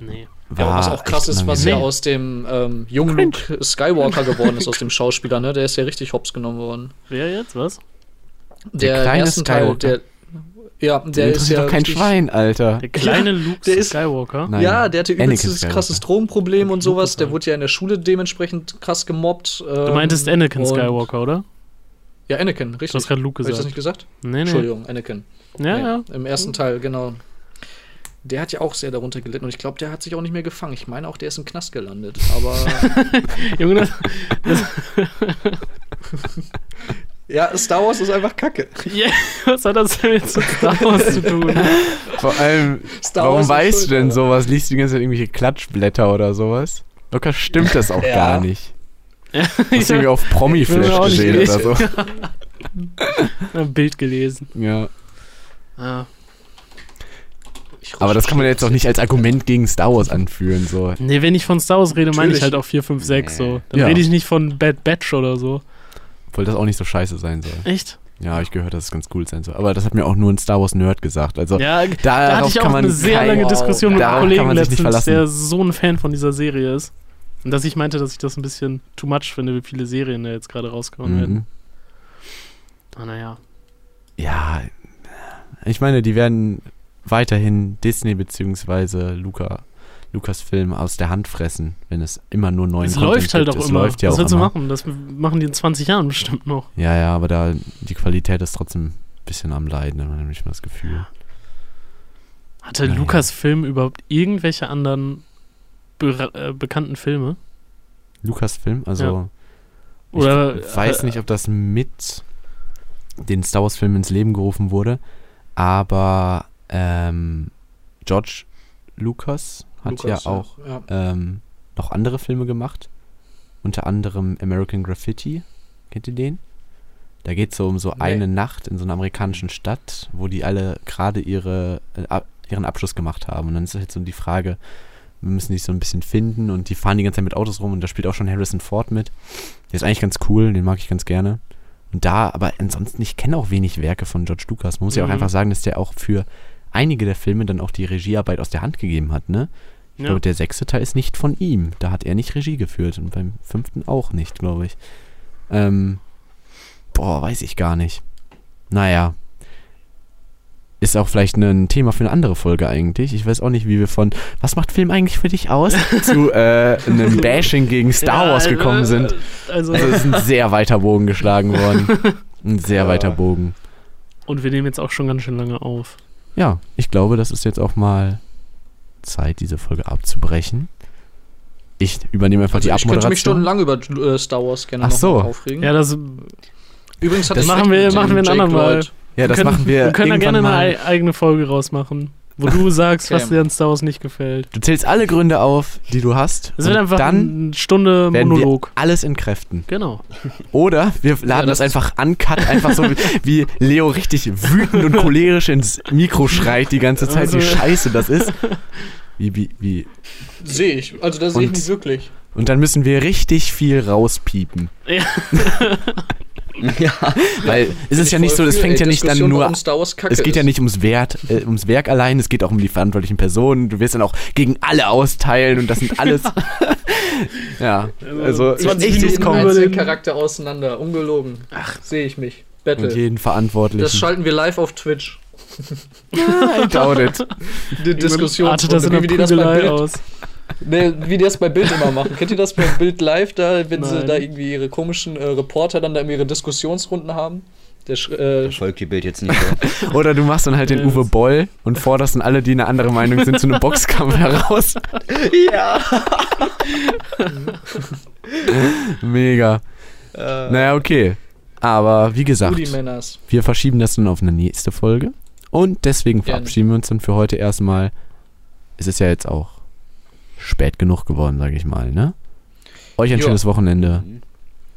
Nee. Ja, was auch krass ist, was ja aus dem ähm, jungen Luke Skywalker geworden ist, aus dem Schauspieler, ne? Der ist ja richtig hops genommen worden. Wer jetzt? Was? Der, kleine ersten Teil, Skywalker. der. Ja, Der der ist interessiert ja. doch kein Schwein, Alter. Der kleine Luke der ist- Skywalker. Nein. Ja, der hatte Anakin übelstes Skywalker. krasses Drogenproblem und sowas. Der wurde ja in der Schule dementsprechend krass gemobbt. Du meintest Anakin und- Skywalker, oder? Ja, Anakin, richtig. Du hast gerade Luke Hab ich das gesagt. nicht gesagt? Nee, nee. Entschuldigung, Anakin. Ja, Nee, ja. Im ersten Teil, genau. Der hat ja auch sehr darunter gelitten und ich glaube, der hat sich auch nicht mehr gefangen. Ich meine auch, der ist im Knast gelandet. Aber Junge, das, ja, Star Wars ist einfach Kacke. ja, was hat das denn jetzt mit Star Wars zu tun? Vor allem, Star warum weißt schuld, du denn sowas? Liest du die ganze Zeit irgendwelche Klatschblätter oder sowas? Locker stimmt das auch Ja. gar nicht. Ja, Hast du irgendwie auf Promi-Flash gesehen oder so? ein Bild gelesen. Ja. Ah. Aber das kann man jetzt auch nicht als Argument gegen Star Wars anführen, so. Nee, wenn ich von Star Wars rede, meine ich halt auch 4, 5, 6 so. Dann Ja. rede ich nicht von Bad Batch oder so. Obwohl das auch nicht so scheiße sein soll. Echt? Ja, ich gehört, dass es ganz cool sein soll. Aber das hat mir auch nur ein Star Wars Nerd gesagt. Also, Ja, da hatte ich auch kann man eine sehr kein- lange Wow. Diskussion mit Darauf einem Kollegen letztens, der so ein Fan von dieser Serie ist. Und dass ich meinte, dass ich das ein bisschen too much finde, wie viele Serien da jetzt gerade rausgehauen werden. Mhm. Ah, naja. Ja, ich meine, die werden weiterhin Disney bzw. Luca, Lukas Film aus der Hand fressen, wenn es immer nur neuen Es Content läuft halt gibt. auch es immer. läuft ja Was auch willst immer. machen? Das machen die in 20 Jahren bestimmt noch. Ja, ja, aber da die Qualität ist trotzdem ein bisschen am Leiden, hat man nämlich mal das Gefühl. Hatte Naja. Lukas Film überhaupt irgendwelche anderen be äh, bekannten Filme? Lukas Film, also Oder ich weiß äh, nicht, ob das mit den Star Wars Filmen ins Leben gerufen wurde, aber ähm, George Lucas hat Lukas, ja auch Ja. ähm, noch andere Filme gemacht. Unter anderem American Graffiti. Kennt ihr den? Da geht es so um so Nee. eine Nacht in so einer amerikanischen Stadt, wo die alle gerade ihre, äh, ihren Abschluss gemacht haben. Und dann ist halt so die Frage, wir müssen die so ein bisschen finden und die fahren die ganze Zeit mit Autos rum und da spielt auch schon Harrison Ford mit. Der ist eigentlich ganz cool, den mag ich ganz gerne. Und da, aber ansonsten, ich kenne auch wenig Werke von George Lucas. Man muss ja auch Mhm. einfach sagen, dass der auch für einige der Filme dann auch die Regiearbeit aus der Hand gegeben hat, ne? Ich Ja. glaube, der sechste Teil ist nicht von ihm. Da hat er nicht Regie geführt und beim fünften auch nicht, glaube ich. Ähm, boah, weiß ich gar nicht. Naja. Ist auch vielleicht ein Thema für eine andere Folge eigentlich. Ich weiß auch nicht, wie wir von Was macht Film eigentlich für dich aus? zu äh, einem Bashing gegen Star Ja, Wars gekommen äh, sind. Also, Also ist ein sehr weiter Bogen geschlagen worden. Ein sehr Ja. weiter Bogen. und wir nehmen jetzt auch schon ganz schön lange auf. Ja, ich glaube, das ist jetzt auch mal Zeit, diese Folge abzubrechen. Ich übernehme einfach Also die ich könnte mich Abmoderation. stundenlang über äh, Star Wars gerne Ach noch so. aufregen. Ja, das Übrigens hat Das machen wir- machen wir ein andermal. Ja, das können, machen wir. Wir können da gerne eine eigene Folge rausmachen, wo du sagst, was Okay. dir an Star Wars nicht gefällt. Du zählst alle Gründe auf, die du hast. Es wird und einfach dann eine Stunde Monolog. wir alles entkräften. Genau. Oder wir laden das das einfach uncut, einfach so wie, wie Leo richtig wütend und cholerisch ins Mikro schreit die ganze Zeit, wie Also- scheiße das ist. Wie, wie, wie. Sehe ich. Also da sehe ich nicht wirklich. Und dann müssen wir richtig viel rauspiepen. Ja. ja. Weil es ist ja nicht so, es fängt ja nicht dann nur Um Star Wars Kacke Es geht ja ist. nicht ums Wert, äh, ums Werk allein, es geht auch um die verantwortlichen Personen. Du wirst dann auch gegen alle austeilen und das sind alles. ja, also 20 echtes Minuten Charakter auseinander. Ungelogen. Ach, sehe ich mich. Battle. und jeden Verantwortlichen. Das schalten wir live auf Twitch. I doubt it. Die Diskussion. Artet das in der wie die das bei Bild, aus. Nee, wie die das bei Bild immer machen. Kennt ihr das bei Bild live, da, wenn sie Nein. da irgendwie ihre komischen äh, Reporter dann da immer ihre Diskussionsrunden haben? Der, äh, Folgt die Bild jetzt nicht so. Oder du machst dann halt den. Uwe Boll und forderst dann alle, die eine andere Meinung sind, zu einem Boxkampf heraus. ja. Mega. Äh, Naja, okay. Aber wie gesagt, wir verschieben das dann auf eine nächste Folge. Und deswegen verabschieden wir uns dann für heute erstmal. Es ist ja jetzt auch spät genug geworden, sage ich mal, ne? Euch ein Ja. schönes Wochenende.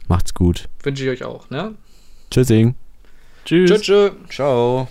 Macht's gut. Wünsche ich euch auch, ne? Tschüssing. Tschüss. Tschö, tschö. Ciao.